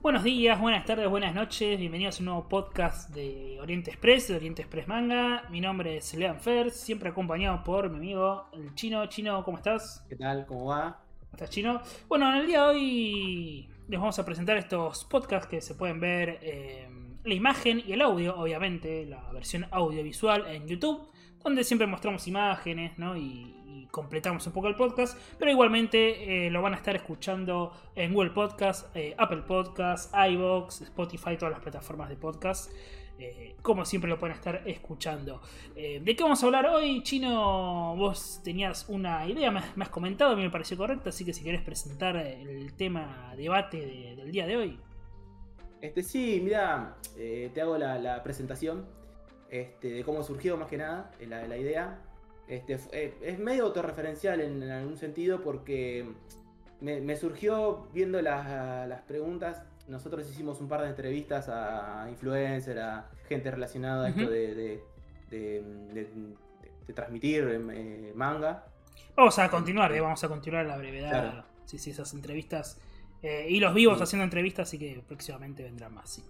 Buenos días, buenas tardes, buenas noches, bienvenidos a un nuevo podcast de Oriente Express, de Oriente Express Manga. Mi nombre es Lean Fers, siempre acompañado por mi amigo el Chino. Chino, ¿cómo estás? ¿Qué tal? ¿Cómo va? ¿Cómo estás, Chino? Bueno, en el día de hoy les vamos a presentar estos podcasts que se pueden ver eh, la imagen y el audio, obviamente, la versión audiovisual en YouTube, donde siempre mostramos imágenes ¿no? y, completamos un poco el podcast, pero igualmente eh, lo van a estar escuchando en Google Podcast, eh, Apple Podcast, iBox, Spotify, todas las plataformas de podcast. Eh, como siempre lo pueden estar escuchando. Eh, ¿De qué vamos a hablar hoy? Chino, vos tenías una idea, me has, me has comentado, a mí me pareció correcta, así que si querés presentar el tema debate de- del día de hoy. Este, sí, mira, eh, te hago la, presentación este, de cómo surgió más que nada la, idea. Este, es medio autorreferencial en, en algún sentido porque me, surgió viendo las preguntas. Nosotros hicimos un par de entrevistas a influencers, a gente relacionada a esto de, de- de- de- de transmitir eh, manga. Vamos a continuar, eh, vamos a continuar a la brevedad. Claro. Sí, sí, esas entrevistas. eh, y los vivos Sí. haciendo entrevistas, así que próximamente vendrán más, sí.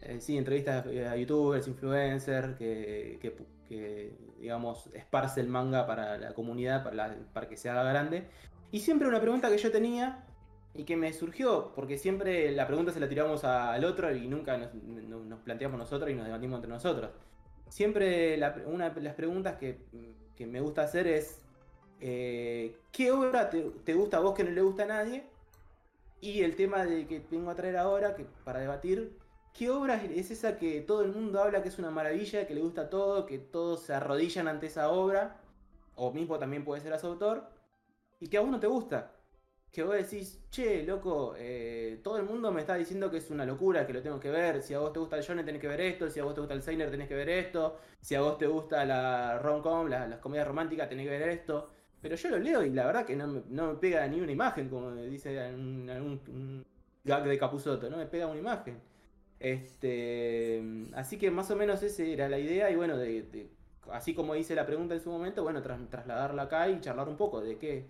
Eh, sí, entrevistas a youtubers, influencers, que, que, que, digamos, esparce el manga para la comunidad, para, la- para que se haga grande. Y siempre una pregunta que yo tenía y que me surgió, porque siempre la pregunta se la tiramos a- al otro y nunca nos, no- nos planteamos nosotros y nos debatimos entre nosotros. Siempre la- una de las preguntas que, que me gusta hacer es, eh, ¿qué obra te, te gusta a vos que no le gusta a nadie? Y el tema de que vengo a traer ahora, que para debatir, ¿qué obra es esa que todo el mundo habla que es una maravilla, que le gusta todo, que todos se arrodillan ante esa obra? O mismo también puede ser a su autor. Y que a vos no te gusta. Que vos decís, che, loco, eh, todo el mundo me está diciendo que es una locura, que lo tengo que ver. Si a vos te gusta el shonen tenés que ver esto. Si a vos te gusta el seiner tenés que ver esto. Si a vos te gusta la rom-com, la- las comedias románticas tenés que ver esto. Pero yo lo leo y la verdad que no me, no me pega ni una imagen, como dice algún gag de Capuzoto, no me pega una imagen. Este, así que más o menos esa era la idea y bueno, de, de- así como hice la pregunta en su momento, bueno, tras- trasladarla acá y charlar un poco de qué,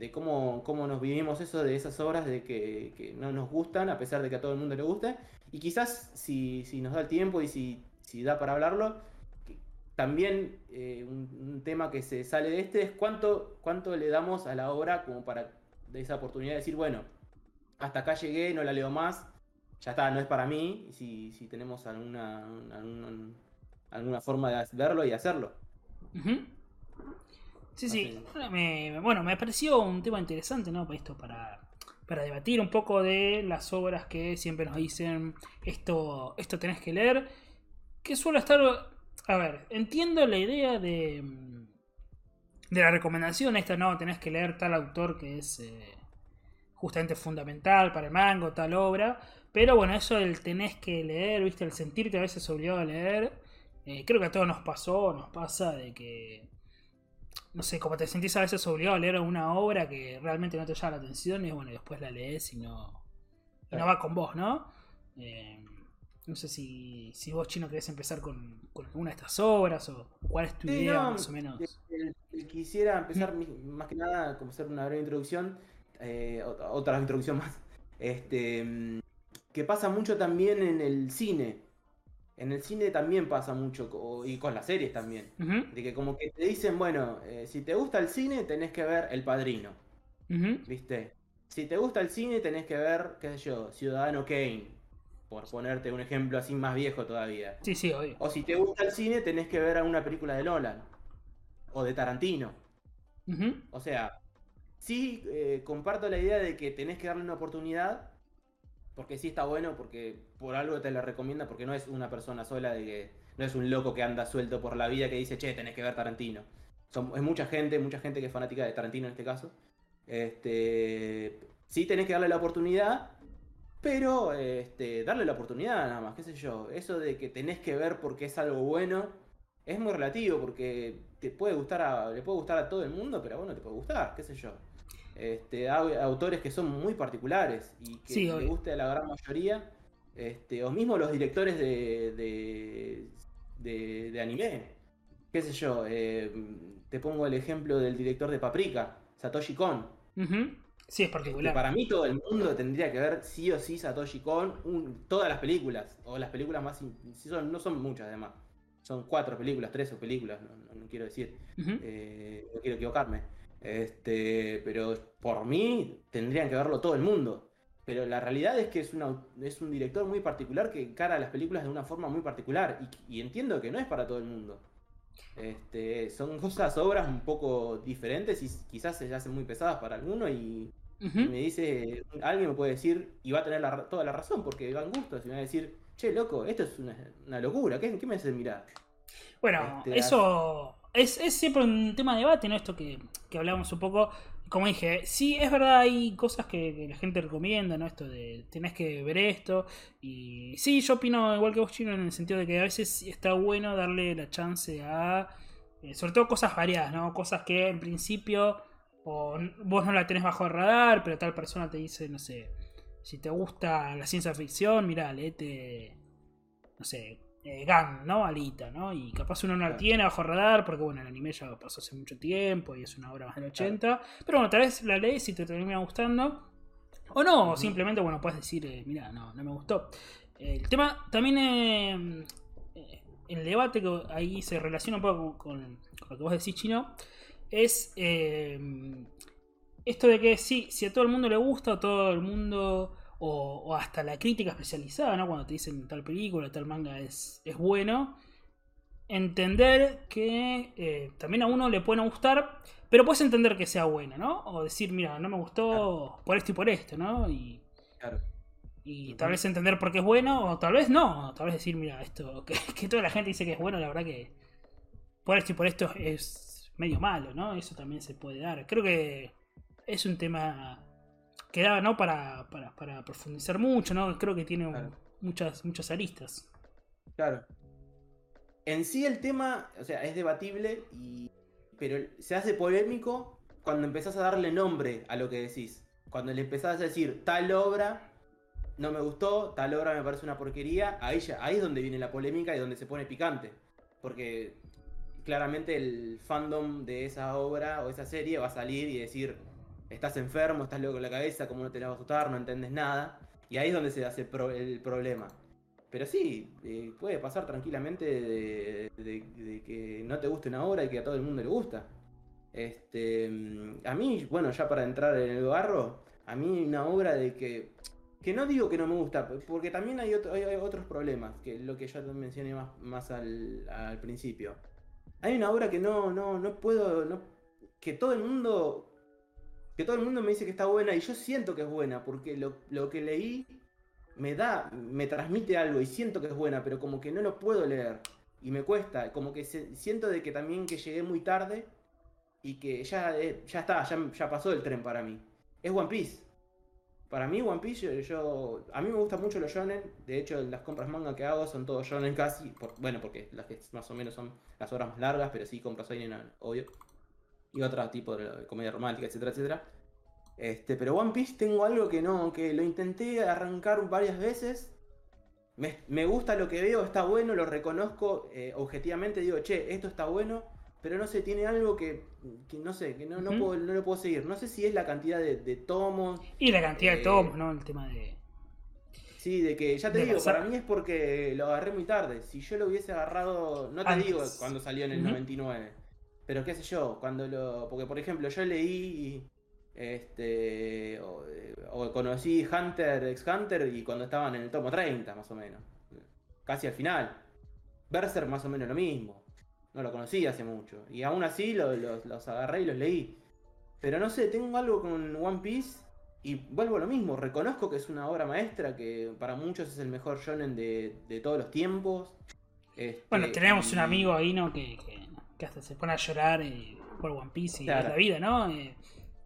de cómo, cómo nos vivimos eso de esas obras de que, que no nos gustan a pesar de que a todo el mundo le guste y quizás si, si nos da el tiempo y si, si da para hablarlo, que también eh, un, un tema que se sale de este es cuánto, cuánto le damos a la obra como para de esa oportunidad de decir, bueno, hasta acá llegué, no la leo más, ya está, no es para mí, si, si tenemos alguna, alguna, alguna forma de verlo y hacerlo. Ujú. Sí, sí. Bueno, me, pareció un tema interesante, ¿no? Esto, para, para debatir un poco de las obras que siempre nos dicen esto, esto tenés que leer. Que suele estar. A ver, entiendo la idea de. mm, De la recomendación, esta no, tenés que leer tal autor que es eh, justamente fundamental para el mango, tal obra. Pero bueno, eso del tenés que leer, viste, el sentirte a veces obligado a leer. eh, creo que a todos nos pasó, nos pasa de que no sé, como te sentís a veces obligado a leer una obra que realmente no te llama la atención y bueno, después la lees y no, y no va con vos, ¿no? Eh, no sé si, si vos, Chino, querés empezar con, con alguna de estas obras o cuál es tu Sí, idea no, más o menos. eh, eh, Quisiera empezar más que nada como hacer una breve introducción, eh, ot- otra introducción más, este, mm, que pasa mucho también en el cine. En el cine también pasa mucho, y con las series también. De que como que te dicen, bueno, eh, si te gusta el cine tenés que ver El Padrino. ¿viste? Si te gusta el cine tenés que ver, qué sé yo, Ciudadano Kane, por ponerte un ejemplo así más viejo todavía. Sí, sí, obvio. O si te gusta el cine tenés que ver alguna película de Nolan, o de Tarantino. O sea, sí eh, comparto la idea de que tenés que darle una oportunidad, porque sí está bueno, porque por algo te la recomienda, porque no es una persona sola, de que no es un loco que anda suelto por la vida que dice, che, tenés que ver Tarantino. Son, es mucha gente, mucha gente que es fanática de Tarantino en este caso. Este, sí tenés que darle la oportunidad, pero este, darle la oportunidad nada más, qué sé yo. Eso de que tenés que ver porque es algo bueno, es muy relativo, porque te puede gustar a, le puede gustar a todo el mundo, pero a vos no te puede gustar, qué sé yo. Este, autores que son muy particulares y que Sí, le guste a la gran mayoría, Este, o mismo los directores de, de, de, de anime. Qué sé yo, eh, te pongo el ejemplo del director de Paprika, Satoshi Kon. Ujú. Sí, es particular. para mí todo el mundo tendría que ver sí o sí Satoshi Kon, un- todas las películas, o las películas más... son, no son muchas además, son cuatro películas, tres o películas, no, no- no quiero decir, eh, no quiero equivocarme. Este, pero por mí tendrían que verlo todo el mundo. Pero la realidad es que es, una- es un director muy particular que encara las películas de una forma muy particular y, y entiendo que no es para todo el mundo. Este, son cosas, obras un poco diferentes y quizás se hacen muy pesadas para algunos y me dice, alguien me puede decir, y va a tener la toda la razón, porque van gustos, y me va a decir, che, loco, esto es una, una locura, ¿qué, qué me hace mirar? Bueno, Este, eso es, es siempre un tema de debate, ¿no? Esto que, que hablábamos un poco. Como dije, sí, es verdad, hay cosas que, la gente recomienda, ¿no? Esto de tenés que ver esto. Y sí, yo opino igual que vos, Chino, en el sentido de que a veces está bueno darle la chance a. eh, sobre todo cosas variadas, ¿no? Cosas que en principio. O vos no la tenés bajo el radar, pero tal persona te dice, no sé. Si te gusta la ciencia ficción, mira, leete. No sé, eh, Gun, ¿no? Alita, ¿no? Y capaz uno no la tiene bajo radar, porque bueno, el anime ya pasó hace mucho tiempo y es una obra más del 80. Pero bueno, tal vez la lees y te termina gustando. O no, o Ujú. simplemente, bueno, puedes decir, eh, mira, no, no me gustó. El tema también, eh, eh, el debate que ahí se relaciona un poco con, con lo que vos decís, Chino, es eh, esto de que sí, si a todo el mundo le gusta, todo el mundo, o, o hasta la crítica especializada, ¿no? Cuando te dicen tal película, tal manga es, es bueno, entender que eh, también a uno le puede no gustar, pero puedes entender que sea bueno, ¿no? O decir, mira, no me gustó por esto y por esto, ¿no? Y, Claro. y tal vez entender por qué es bueno, o tal vez no, o tal vez decir, mira, esto, que, que toda la gente dice que es bueno, la verdad que por esto y por esto es medio malo, ¿no? Eso también se puede dar. Creo que es un tema que da, ¿no? Para, para, para profundizar mucho, ¿no? Creo que tiene Claro. muchas, muchas aristas. Claro. En sí el tema, o sea, es debatible, y... pero se hace polémico cuando empezás a darle nombre a lo que decís. Cuando le empezás a decir tal obra no me gustó, tal obra me parece una porquería, ahí, ya, ahí es donde viene la polémica y donde se pone picante. Porque claramente el fandom de esa obra o esa serie va a salir y decir, estás enfermo, estás loco en la cabeza, ¿cómo no te la va a gustar? No entendés nada. Y ahí es donde se hace el problema. Pero sí, eh, puede pasar tranquilamente de, que no te guste una obra y que a todo el mundo le gusta. Este, mm, a mí, bueno, ya para entrar en el barro, a mí una obra de que, que no digo que no me gusta, porque también hay, otro- hay- hay otros problemas, que lo que te mencioné más, al, principio. Hay una obra que no, no, no puedo, que todo el mundo, que todo el mundo me dice que está buena y yo siento que es buena, porque lo, lo que leí me da, me transmite algo y siento que es buena, pero como que no lo puedo leer y me cuesta, como que se- siento de que también que llegué muy tarde y que ya, eh, ya está, ya, ya pasó el tren para mí. Es One Piece. Para mí One Piece, yo, a mí me gustan mucho los shonen, de hecho las compras manga que hago son todos shonen casi, por- bueno, porque las que más o menos son las obras más largas, pero sí compras shonen, obvio. Y otro tipo de comedia romántica, etcétera, etcétera. Este, pero One Piece tengo algo que no, que lo intenté arrancar varias veces. Me, me gusta lo que veo, está bueno, lo reconozco eh, objetivamente, digo, che, esto está bueno, pero no sé, tiene algo que, que no sé, que no, puedo, no lo puedo seguir. No sé si es la cantidad de, de tomos, Y la cantidad de Eh, tomos, ¿no? El tema de. sí, de que, ya te De digo, pasar- para mí es porque lo agarré muy tarde. Si yo lo hubiese agarrado, no te Antes. digo cuando salió en el Ujú. 99, pero qué sé yo, cuando lo, porque por ejemplo yo leí, este, o, o conocí Hunter x Hunter y cuando estaban en el tomo 30 más o menos, casi al final. Berserk más o menos lo mismo. No lo conocí hace mucho. Y aún así lo- los, los agarré y los leí. Pero no sé, tengo algo con One Piece y vuelvo a lo mismo. Reconozco que es una obra maestra, que para muchos es el mejor shonen de, de todos los tiempos. Este, Bueno, tenemos y- un amigo ahí, ¿no? Que, que, que hasta se pone a llorar eh, por One Piece y Claro. la vida, ¿no? Eh,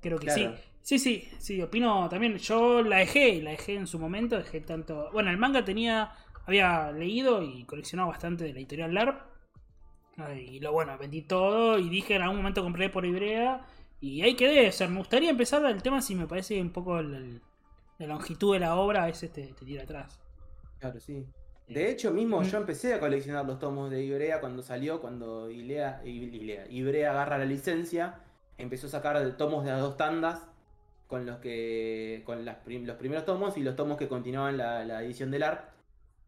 creo que Claro. sí. Sí, sí, sí, opino también. Yo la dejé, la dejé en su momento, dejé tanto. Bueno, el manga tenía. Había leído y coleccionado bastante de la editorial LARP. Y lo bueno, vendí todo y dije en algún momento compré por Ibrea. Y ahí quedé. O sea, me gustaría empezar el tema si me parece un poco el- el- la longitud de la obra, a veces te, te tira atrás. Claro, sí. De hecho, mismo Mm. yo empecé a coleccionar los tomos de Ibrea cuando salió, cuando Ilea, Ilea- Ibrea agarra la licencia, empezó a sacar tomos de a dos tandas con los que con las prim- los primeros tomos y los tomos que continuaban la, la edición del ARP.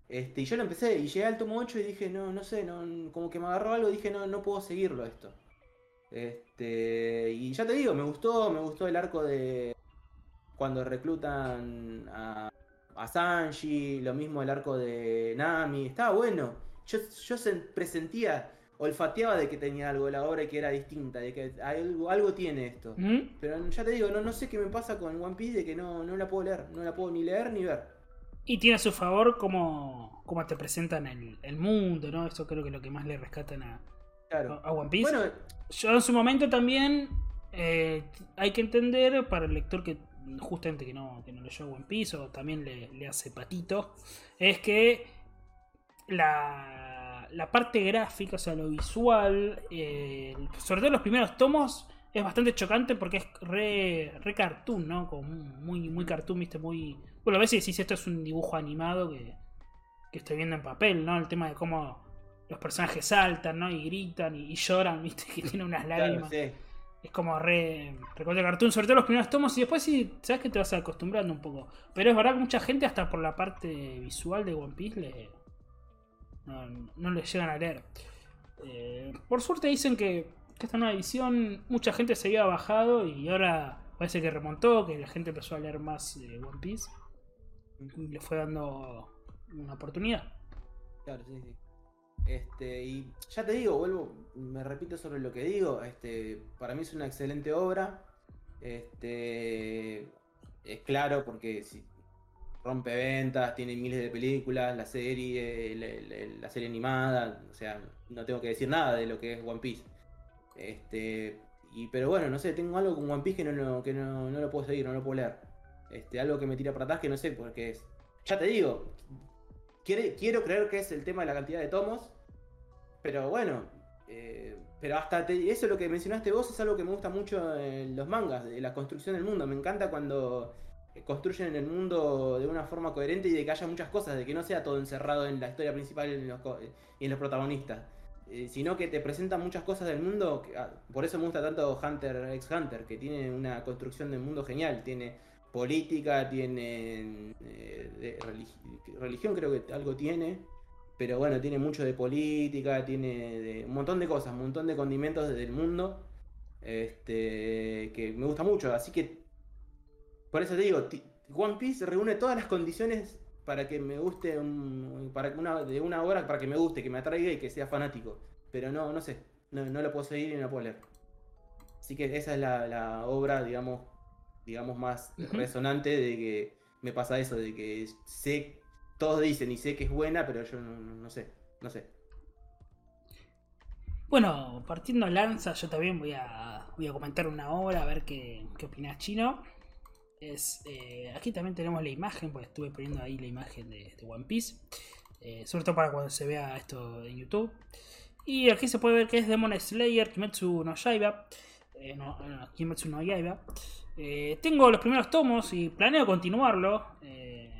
Este, y yo lo empecé y llegué al tomo 8 y dije, no, no sé, no, como que me agarró algo, dije, no, no puedo seguirlo esto. Este, y ya te digo, me gustó, me gustó el arco de cuando reclutan a, a Sanji, lo mismo el arco de Nami, estaba bueno. Yo, yo se- presentía, olfateaba de que tenía algo la obra y que era distinta, de que algo, algo tiene esto. ¿Mm? Pero ya te digo, no, no sé qué me pasa con One Piece de que no, no la puedo leer, no la puedo ni leer ni ver. Y tiene a su favor cómo, cómo te presentan el, el mundo, ¿no? Eso creo que es lo que más le rescatan a, Claro. a One Piece. Bueno, Yo en su momento también eh, hay que entender para el lector que justamente que no, que no leyó One Piece o también le, le hace patito, es que la, la parte gráfica, o sea, lo visual, eh, sobre todo los primeros tomos, es bastante chocante porque es re, re cartoon, ¿no? Como muy, muy cartoon, viste, muy... Bueno, a veces decís esto es un dibujo animado que, que estoy viendo en papel, ¿no? El tema de cómo los personajes saltan, ¿no? Y gritan y, y lloran, viste, que tiene unas claro, lágrimas. sí. Es como re, recontra cartoon, sobre todo los primeros tomos y después sí, sabes que te vas acostumbrando un poco. Pero es verdad que mucha gente hasta por la parte visual de One Piece le, no, no le llegan a leer. Eh, por suerte dicen que, que esta nueva edición mucha gente se había bajado y ahora parece que remontó, que la gente empezó a leer más eh, One Piece y le fue dando una oportunidad. Claro, sí, sí. Este, y ya te digo, vuelvo, me repito sobre lo que digo, este, para mí es una excelente obra. Este, es claro porque rompe ventas, tiene miles de películas, la serie, la, serie animada, o sea, no tengo que decir nada de lo que es One Piece. Este, y pero bueno, no sé, tengo algo con One Piece que no, lo- que no, no lo puedo seguir, no lo puedo leer. Este, algo que me tira para atrás que no sé por qué es. Ya te digo, quiere- quiero creer que es el tema de la cantidad de tomos, pero bueno, eh, pero hasta eso lo que mencionaste vos es algo que me gusta mucho en los mangas, de la construcción del mundo. Me encanta cuando construyen el mundo de una forma coherente y de que haya muchas cosas, de que no sea todo encerrado en la historia principal y en los, en los protagonistas. eh, sino que te presentan muchas cosas del mundo. ah, por eso me gusta tanto Hunter x Hunter, que tiene una construcción del mundo genial. Tiene política, tiene eh, religi- religión, creo que algo tiene. Pero bueno, tiene mucho de política, tiene de un montón de cosas, un montón de condimentos del mundo. Este, que me gusta mucho. Así que, por eso te digo, One Piece reúne todas las condiciones para que me guste para una, de una obra, para que me guste, que me atraiga y que sea fanático. Pero no, no sé, no, no lo puedo seguir y no puedo leer. Así que esa es la, la obra, digamos, digamos, más resonante de que me pasa eso, de que sé, todos dicen y sé que es buena, pero yo no, no- sé, no sé. Bueno, partiendo lanza, yo también voy a, voy a comentar una obra, a ver qué, qué opinás, Chino. Es, eh, aquí también tenemos la imagen, porque estuve poniendo ahí la imagen de, de One Piece. eh, sobre todo para cuando se vea esto en YouTube. Y aquí se puede ver que es Demon Slayer, Kimetsu no Yaiba. eh, no, no, Kimetsu no Yaiba. Eh, tengo los primeros tomos y planeo continuarlo. eh,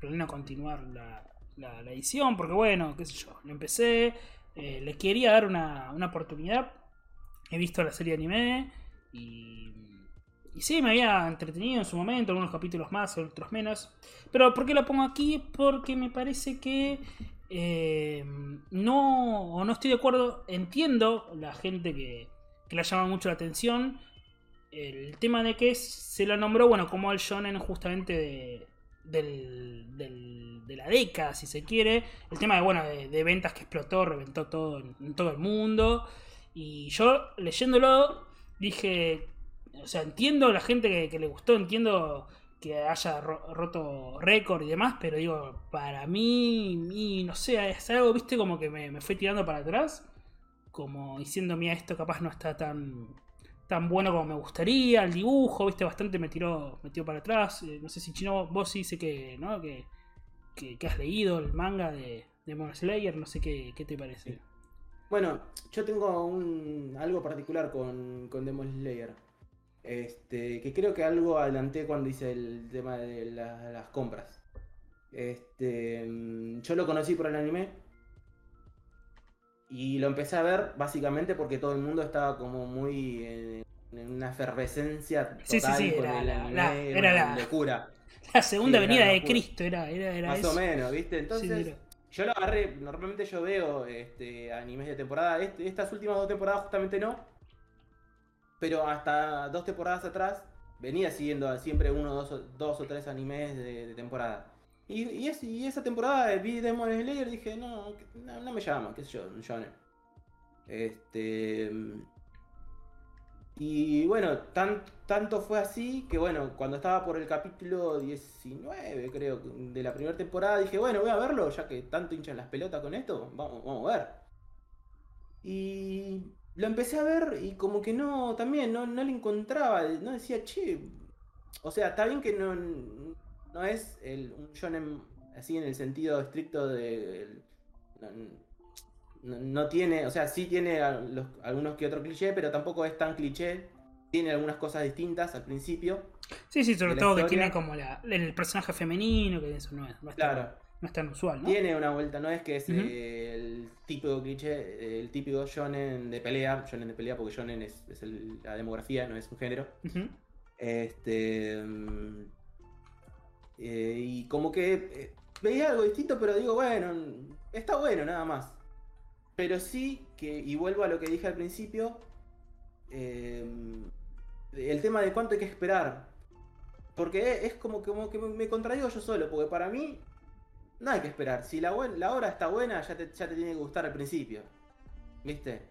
planeo continuar la, la- edición, porque bueno, qué sé yo, lo empecé. Eh, le quería dar una, una oportunidad. He visto la serie de anime y, y sí, me había entretenido en su momento, algunos capítulos más, otros menos. Pero ¿por qué lo pongo aquí? Porque me parece que eh, no, no estoy de acuerdo. Entiendo la gente que, que le ha llamado mucho la atención. El tema de que se lo nombró, bueno, como el shonen justamente de, del, del- de la década, si se quiere. El tema de, bueno, de, de ventas que explotó, reventó todo en, todo el mundo. Y yo leyéndolo dije, o sea, entiendo la gente que, le gustó, entiendo que haya ro- roto récord y demás, pero digo, para mí, no sé, es algo, viste, como que me, me fue tirando para atrás, como diciendo, mira, esto capaz no está tan tan bueno como me gustaría, el dibujo, viste, bastante me tiró, me para atrás, eh, no sé si Chino, vos sí sé que, ¿no? Que, que, has leído el manga de, de Demon Slayer, no sé qué, qué te parece. Bueno, yo tengo un, algo particular con, con Demon Slayer. Este, que creo que algo adelanté cuando hice el tema de la- las compras. Este, mm, yo lo conocí por el anime. Y lo empecé a ver básicamente porque todo el mundo estaba como muy en, en una efervescencia total Sí, sí, sí, con era el la- anime, la- era la- locura. La segunda venida de. Cristo era, era, era Más eso. o menos, ¿viste? Entonces, yo lo agarré, normalmente yo veo este, animes de temporada, este- estas últimas dos temporadas justamente no, pero hasta dos temporadas atrás venía siguiendo siempre uno, dos, o- dos o tres animes de, de temporada. Y, y, es- y esa temporada vi Demon Slayer y dije, no, no, me llama, qué sé yo, un. Este... Y bueno, tan, tanto fue así que bueno, cuando estaba por el capítulo 19, creo, de la primera temporada, dije, bueno, voy a verlo, ya que tanto hinchan las pelotas con esto, vamos, vamos a ver. Y lo empecé a ver y como que no, también no, no le encontraba, no decía, che, o sea, está bien que no, no es el, un shonen así en el sentido estricto de... el- no, tiene, o sea, sí tiene los- algunos que otros clichés, pero tampoco es tan cliché. Tiene algunas cosas distintas al principio. Sí, sí, sobre todo que tiene como la, el personaje femenino, que eso no es, no es, tan- Claro. no es tan usual, ¿no? Tiene una vuelta, no es que es eh, el típico cliché, el típico shonen de pelea, shonen de pelea porque shonen es, es el- la demografía, no es un género. Este. mm, eh, y como que eh, veía algo distinto, pero digo, bueno, está bueno, nada más. Pero sí que, y vuelvo a lo que dije al principio, eh, el tema de cuánto hay que esperar. Porque es como, como que me contradigo yo solo, porque para mí no hay que esperar. Si la, la obra está buena, ya te, ya te tiene que gustar al principio. ¿Viste?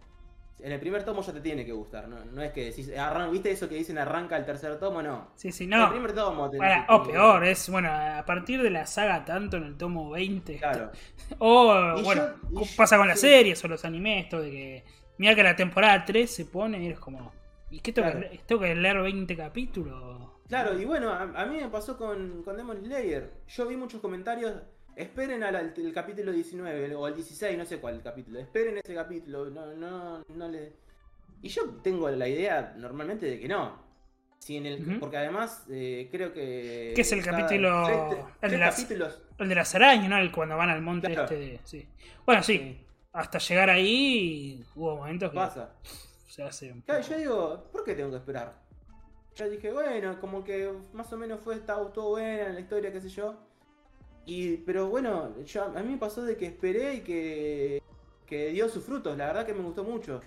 En el primer tomo ya te tiene que gustar, no, no es que decís, arran- ¿viste eso que dicen arranca el tercer tomo? No. Sí, sí, El no. primer tomo te- te- o peor, es bueno, a partir de la saga tanto en el tomo 20. Claro. O Y bueno, yo- y yo- pasa con las series o los animes, esto de que. Mira que la temporada 3 se pone y eres como. ¿Y qué tengo, Claro. que, leer? tengo que leer 20 capítulos? Claro, y bueno, a, a mí me pasó con, con Demon Slayer. Yo vi muchos comentarios. Esperen al, al- el capítulo 19 o al 16, no sé cuál capítulo. Esperen ese capítulo. No, no, no le. Y yo tengo la idea normalmente de que no. Si en el. Porque además eh, creo que. ¿Qué es el capítulo- tres- el tres de las- capítulos. El de las arañas, ¿no? El cuando van al monte Claro. este de. Sí. Bueno, sí, Sí, hasta llegar ahí hubo momentos que pasa. se hace. un Claro, yo digo, ¿por qué tengo que esperar? Yo dije, bueno, como que más o menos fue, estaba todo buena la historia, qué sé yo. Y, pero bueno, yo, a mí me pasó de que esperé y que, que dio sus frutos. La verdad que me gustó mucho.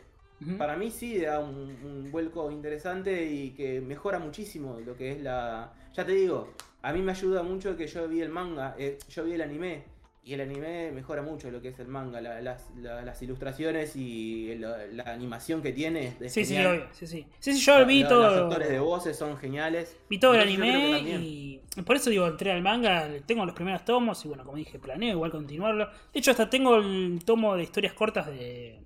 Para mí sí da un, un vuelco interesante y que mejora muchísimo lo que es la... Ya te digo, a mí me ayuda mucho que yo vi el manga, eh, yo vi el anime. Y el anime mejora mucho lo que es el manga, la- las, la- las ilustraciones y la, animación que tiene. es Sí, sí, genial. Sí, sí. Sí, sí, yo vi todo. Los actores de voces son geniales. Vi todo el anime y por eso digo, entré al manga, tengo los primeros tomos y bueno, como dije, planeo igual continuarlo. De hecho, hasta tengo el tomo de historias cortas de,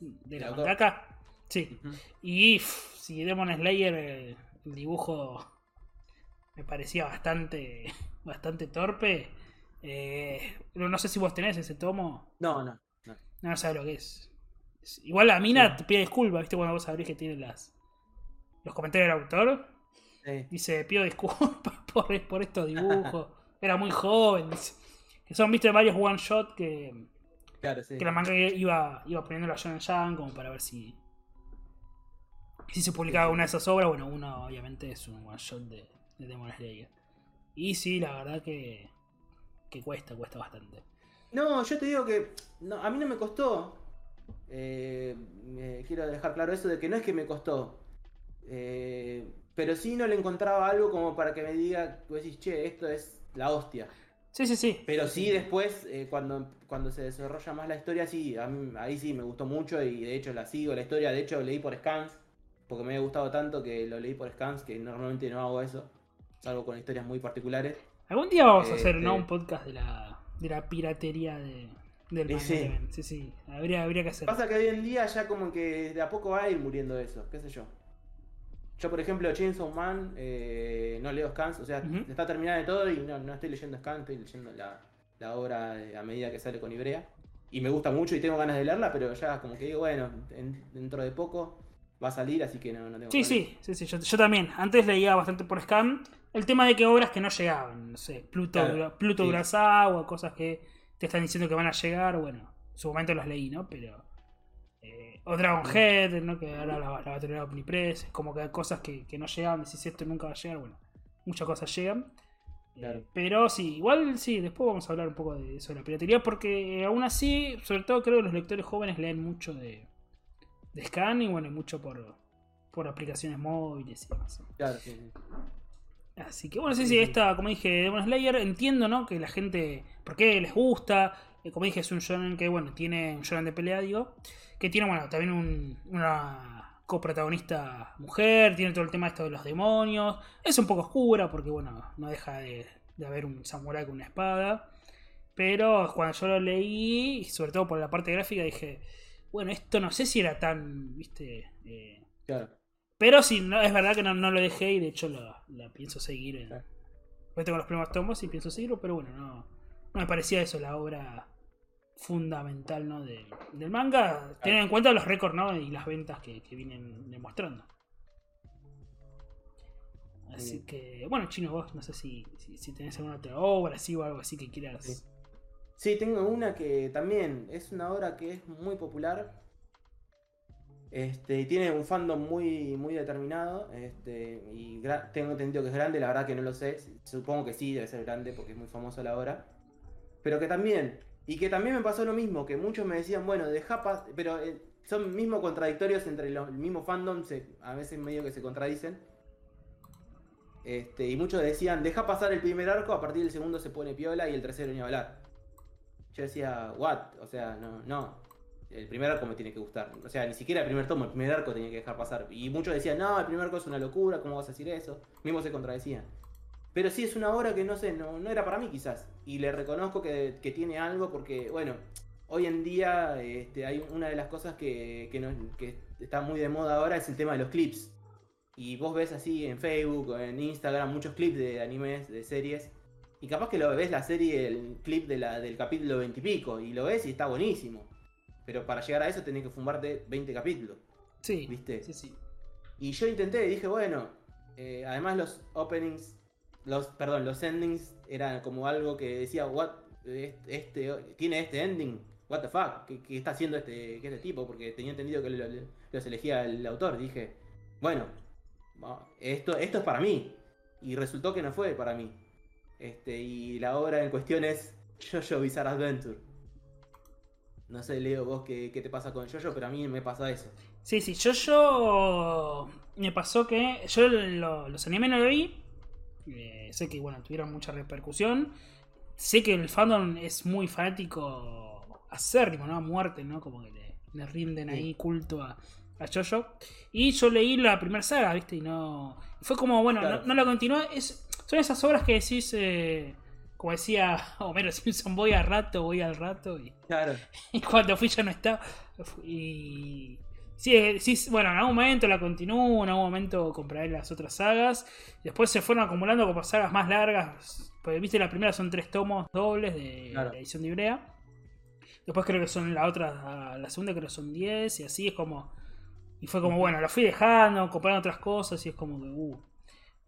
de ¿Del la mangaka. Sí. Y pff, si Demon Slayer, el dibujo me parecía bastante, bastante torpe. Eh, no sé si vos tenés ese tomo. No, no. no. No, sabes lo que es. Igual la mina Sí. te pide disculpas, ¿viste? Cuando vos abrís que tiene las los comentarios del autor. Sí. Dice, pido disculpas por, por estos dibujos. Era muy joven. dice. Que son, viste, varios one shot que, Claro, sí. que la manga iba, iba poniendo a Shonen Jump como para ver si. Si se publicaba una de esas obras. Bueno, uno obviamente es un one shot de, de Demon Slayer. Y sí, la verdad que. Que cuesta, cuesta bastante. No, yo te digo que no, a mí no me costó. Eh, eh, quiero dejar claro eso de que no es que me costó. Eh, pero sí no le encontraba algo como para que me diga, tú decís, che, esto es la hostia. Sí, sí, sí. Pero sí después, eh, cuando, cuando se desarrolla más la historia, sí, a mí- ahí sí me gustó mucho y de hecho la sigo, la historia, de hecho leí por scans, porque me había gustado tanto que lo leí por scans, que normalmente no hago eso, salvo con historias muy particulares. Algún día vamos a hacer Este- ¿no? un podcast de la, de la piratería de, del manga sí. Sí, sí. Habría, habría que hacer. Pasa que hoy en día ya como que de a poco va a ir muriendo eso, qué sé yo. Yo, por ejemplo, Chainsaw Man, eh, no leo scans, o sea, Ujú. está terminada de todo y no, no estoy leyendo scans, estoy leyendo la, la obra a medida que sale con Ibrea. Y me gusta mucho y tengo ganas de leerla, pero ya como que digo, bueno, en- dentro de poco va a salir, así que no, no tengo Sí, problema. sí, sí, sí, yo, yo también. Antes leía bastante por Scam, el tema de que obras que no llegaban, no sé, Pluto, Claro, Pluto sí. Urasawa, cosas que te están diciendo que van a llegar, bueno, en su momento los leí, ¿no? Pero. eh, o Dragon Head, ¿no? Que ahora la, la batería de Omnipress, es como que hay cosas que, que no llegaban, decís esto nunca va a llegar, bueno, muchas cosas llegan. Eh, Claro. pero sí, igual sí, después vamos a hablar un poco de eso de la piratería, porque aún así, sobre todo creo que los lectores jóvenes leen mucho de, de scan y bueno, mucho por, por aplicaciones móviles y demás. Claro, sí, sí. Así que bueno, sí, Sí, esta, como dije, Demon Slayer, entiendo, ¿no? Que la gente, ¿por qué les gusta? Eh, como dije, es un shonen que, bueno, tiene un shonen de pelea, digo, que tiene, bueno, también un- una coprotagonista mujer, tiene todo el tema esto de los demonios, es un poco oscura porque, bueno, no deja de, de haber un samurái con una espada, pero cuando yo lo leí, y sobre todo por la parte gráfica, dije, bueno, esto no sé si era tan, viste... Eh, Claro. Pero sí, no, es verdad que no, no lo dejé y de hecho lo, la pienso seguir. En, Claro. Porque tengo los primeros tomos y pienso seguirlo, pero bueno, no, no me parecía eso la obra fundamental ¿no? de- del manga, teniendo en cuenta los récords ¿no? y las ventas que, que vienen demostrando. Así bien. que, bueno, Chino, vos no sé si, si, si tenés alguna otra obra así o algo así que quieras. Sí. Sí, tengo una que también es una obra que es muy popular. Este, tiene un fandom muy, muy determinado. Este, y tengo entendido que es grande, la verdad que no lo sé. Supongo que sí, debe ser grande porque es muy famosa la obra. Pero que también, y que también me pasó lo mismo, que muchos me decían, bueno, deja pas pero eh, son mismo contradictorios entre los, el mismo fandom, a veces medio que se contradicen. Este, y muchos decían, deja pasar el primer arco, a partir del segundo se pone piola y el tercero ni hablar. Yo decía, what? O sea, no, no. El primer arco me tiene que gustar. O sea, ni siquiera el primer tomo, el primer arco tenía que dejar pasar. Y muchos decían, no, el primer arco es una locura, ¿cómo vas a decir eso? Mismos se contradecían. Pero sí es una obra que no sé, no, no era para mí quizás. Y le reconozco que, que tiene algo porque, bueno, hoy en día este, hay una de las cosas que, que, no- que está muy de moda ahora es el tema de los clips. Y vos ves así en Facebook en Instagram muchos clips de animes, de series. Y capaz que lo ves la serie, el clip de la, del capítulo 20 y. Y lo ves y está buenísimo. Pero para llegar a eso tenés que fumarte 20 capítulos. Sí, ¿Viste? sí, sí. Y yo intenté, dije, bueno, eh, además los openings, los, perdón, los endings eran como algo que decía, what, este, este- tiene este ending, what the fuck, ¿qué, qué está haciendo este, qué este tipo? Porque tenía entendido que lo- lo- los elegía el autor. Dije, bueno, esto, esto es para mí. Y resultó que no fue para mí. Este, y la obra en cuestión es Jojo Bizarre Adventure. No sé, Leo, vos qué, qué te pasa con Jojo, pero a mí me pasa eso. Sí, sí, yo me pasó que yo lo- los animes no lo vi. Eh, sé que bueno, tuvieron mucha repercusión. Sé que el fandom es muy fanático acérrimo, ¿no? A muerte, ¿no? Como que le, le rinden Sí. ahí culto a, a Jojo. Y yo leí la primera saga, ¿viste? Y no. Fue como, bueno, Claro. no, no la continué. Es, son esas obras que decís, eh, como decía Homero Simpson, voy al rato, voy al rato. Y, Claro. y cuando fui ya no estaba. Y. Sí, eh, sí, bueno, en algún momento la continúo, en algún momento compraré las otras sagas. Después se fueron acumulando como sagas más largas. Porque viste, la primera son tres tomos dobles de Claro. la edición de Ibrea. Después creo que son la otra, la segunda creo que son 10 y así es como... Y fue como, bueno, lo fui dejando, comprando otras cosas y es como que, uh.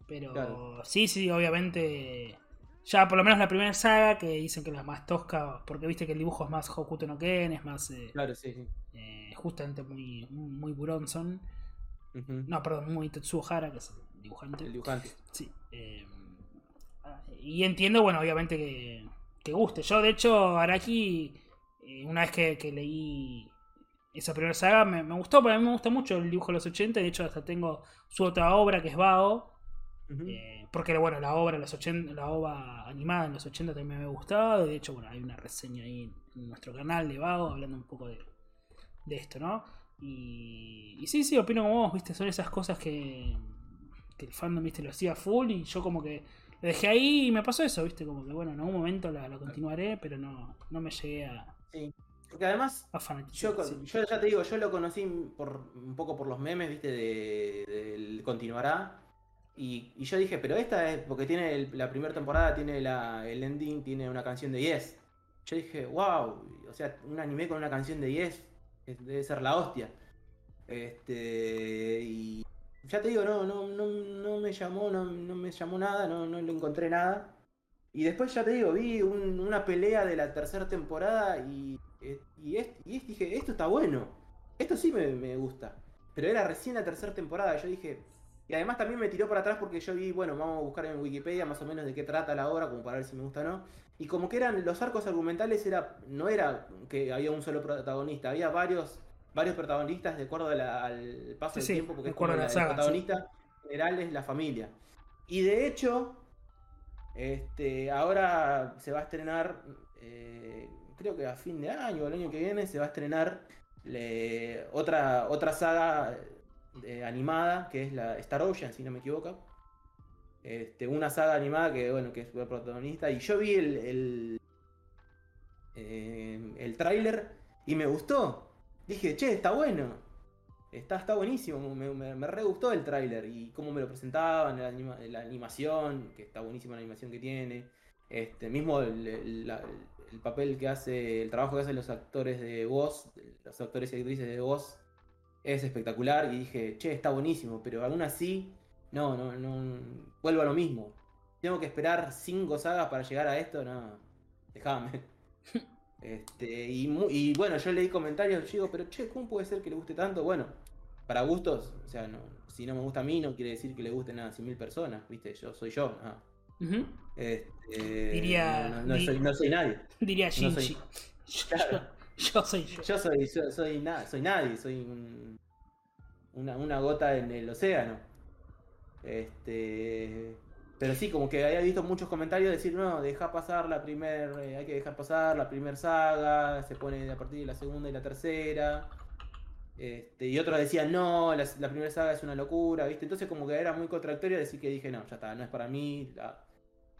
Pero Claro. sí, sí, obviamente... Ya por lo menos la primera saga, que dicen que es la más tosca, porque viste que el dibujo es más Hokuto no Ken, es más... eh, Claro, sí, sí. eh, justamente muy, muy Buronson. No, perdón, muy Tetsuo Hara, que es el dibujante. El dibujante. Sí. eh, y entiendo, bueno, obviamente que, que guste. Yo, de hecho, Araki, una vez que, que leí esa primera saga, me, me gustó, porque a mí me gusta mucho el dibujo de los 80. De hecho, hasta tengo su otra obra que es Bao. Eh, porque, bueno, la obra, de los 80, la obra animada en los 80 también me ha gustado. De hecho, bueno, hay una reseña ahí en nuestro canal de Bao hablando un poco de, de esto, ¿no? Y, y sí, sí, opino como vos, viste, son esas cosas que, que el fandom, viste, lo hacía full y yo como que lo dejé ahí y me pasó eso, viste, como que bueno, en algún momento la, la continuaré, pero no, no me llegué a, Sí. Porque además, yo, con- sí. yo ya te digo, yo lo conocí por un poco por los memes, viste, de, del continuará. Y, yo dije, pero esta es porque tiene el- la primera temporada, tiene la, el ending, tiene una canción de Yes. Yo dije, wow, o sea, un anime con una canción de Yes es- debe ser la hostia. Este, y ya te digo, no, no, no, no, me llamó, no, me llamó nada, no, no le encontré nada. Y después ya te digo, vi una pelea de la tercera temporada y, y, y, dije, esto está bueno. Esto sí me, me, gusta. Pero era recién la tercera temporada. Yo dije, y además también me tiró para atrás porque yo vi, bueno, vamos a buscar en Wikipedia más o menos de qué trata la obra, como para ver si me gusta o no. Y como que eran los arcos argumentales, era no era que había un solo protagonista, había varios varios protagonistas de acuerdo al paso del tiempo, porque es como la, el protagonista general es la familia. Y de hecho, este, ahora se va a estrenar, eh, creo que a fin de año o el año que viene, se va a estrenar otra, otra saga eh, animada, que es la Star Ocean, si no me equivoco. Este, una saga animada que, bueno, que es el protagonista. Y yo vi el, eh, el tráiler y me gustó. Dije, che, está bueno. Está, está buenísimo. Me, me, re gustó el tráiler y cómo me lo presentaban, la, animación, que está buenísima la animación que tiene. Este, mismo el, el, papel que hace, el trabajo que hacen los actores de voz, los actores y actrices de voz, es espectacular y dije, che, está buenísimo, pero aún así, no, no, no, vuelvo a lo mismo. Tengo que esperar cinco sagas para llegar a esto, no, déjame. este, y, bueno, yo leí comentarios, digo, pero che, ¿cómo puede ser que le guste tanto? Bueno, para gustos, o sea, no, si no me gusta a mí, no quiere decir que le gusten a 100.000 personas, ¿viste? Yo soy yo, este, diría, no, soy, nadie. Diría Shinji. Yo soy yo. soy, soy, soy nadie, soy una, una, gota en el océano. Este. Pero sí, como que había visto muchos comentarios decir, no, deja pasar la primer, eh, hay que dejar pasar la primera saga, se pone a partir de la segunda y la tercera. Este, y otros decían, no, la, primera saga es una locura, ¿viste? Entonces como que era muy contradictorio decir que dije, no, ya está, no es para mí.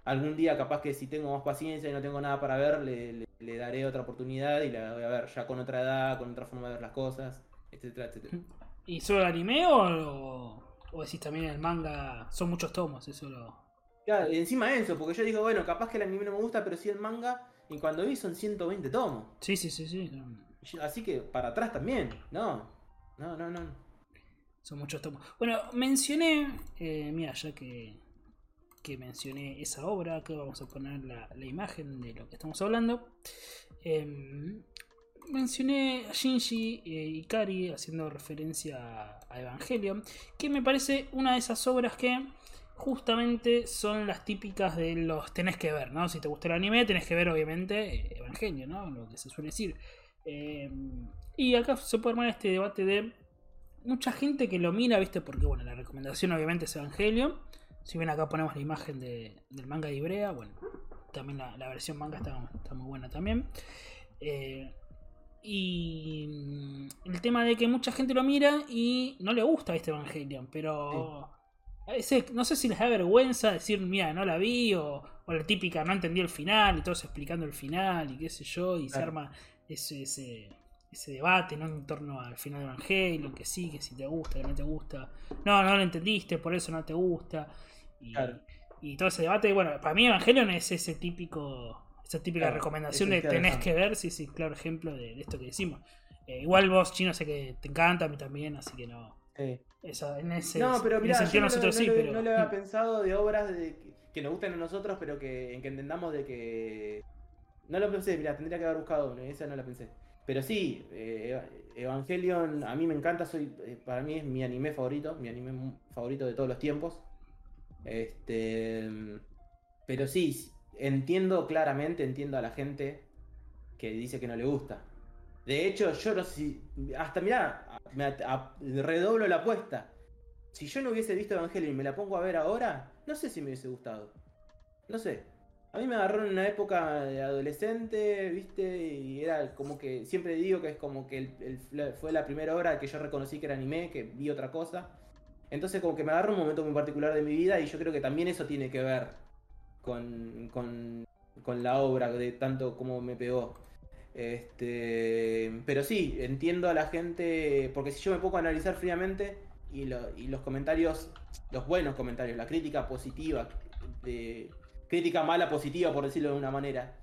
Algún día capaz que si tengo más paciencia y no tengo nada para ver, le le daré otra oportunidad y la voy a ver ya con otra edad, con otra forma de ver las cosas, etcétera, etcétera. ¿Y solo el anime o, o decís también el manga? Son muchos tomos, eso lo. Claro, y encima eso, porque yo digo, bueno, capaz que el anime no me gusta, pero sí el manga, y cuando vi son 120 tomos. Sí, sí, sí, sí. Así que para atrás también, no, no, no, no. Son muchos tomos. Bueno, mencioné, eh, mira, ya que que mencioné esa obra, que vamos a poner la, imagen de lo que estamos hablando. Em, mencioné a Shinji eh, Ikari haciendo referencia a Evangelion, que me parece una de esas obras que justamente son las típicas de los tenés que ver, ¿no? Si te gusta el anime, tenés que ver obviamente Evangelion, ¿no? Lo que se suele decir. Em, y acá se puede armar este debate de mucha gente que lo mira, ¿viste? Porque, bueno, la recomendación obviamente es Evangelion. Si ven acá ponemos la imagen del manga de Ibrea, bueno, también la, versión manga está, muy buena también. Eh, y mm, el tema de que mucha gente lo mira y no le gusta este Evangelion, pero no sé si les da vergüenza decir, mira, no la vi, o, la típica, no entendí el final, y todos explicando el final, y qué sé yo, y se arma ese, ese, debate ¿no? en torno al final de Evangelion, que sí, que si te gusta, que no te gusta. No, no lo entendiste, por eso no te gusta. Y, todo ese debate, bueno, para mí Evangelion es ese típico, esa típica recomendación de tenés que ver, sí, sí, claro ejemplo de, esto que decimos. Eh, igual vos, chino, sé que te encanta, a mí también, así que no. en ese, no, pero mira, nosotros sí, pero. No lo había pensado de obras que, nos gusten a nosotros, pero que, en que entendamos de que. No lo pensé, mira, tendría que haber buscado una, esa no la pensé. Pero sí, eh, Evangelion a mí me encanta, soy eh, para mí es mi anime favorito, mi anime favorito de todos los tiempos. Este, pero sí, entiendo claramente, entiendo a la gente que dice que no le gusta. De hecho, yo no sé hasta mirá, me redoblo la apuesta. Si yo no hubiese visto Evangelion y me la pongo a ver ahora, no sé si me hubiese gustado. No sé. A mí me agarró en una época de adolescente, ¿viste? Y era como que, siempre digo que es como que fue la primera hora que yo reconocí que era anime, que vi otra cosa. Entonces como que me agarra un momento muy particular de mi vida y yo creo que también eso tiene que ver con, la obra, de tanto como me pegó. Este, pero sí, entiendo a la gente, porque si yo me pongo a analizar fríamente y, los comentarios, los buenos comentarios, la crítica positiva, de, crítica mala positiva por decirlo de una manera,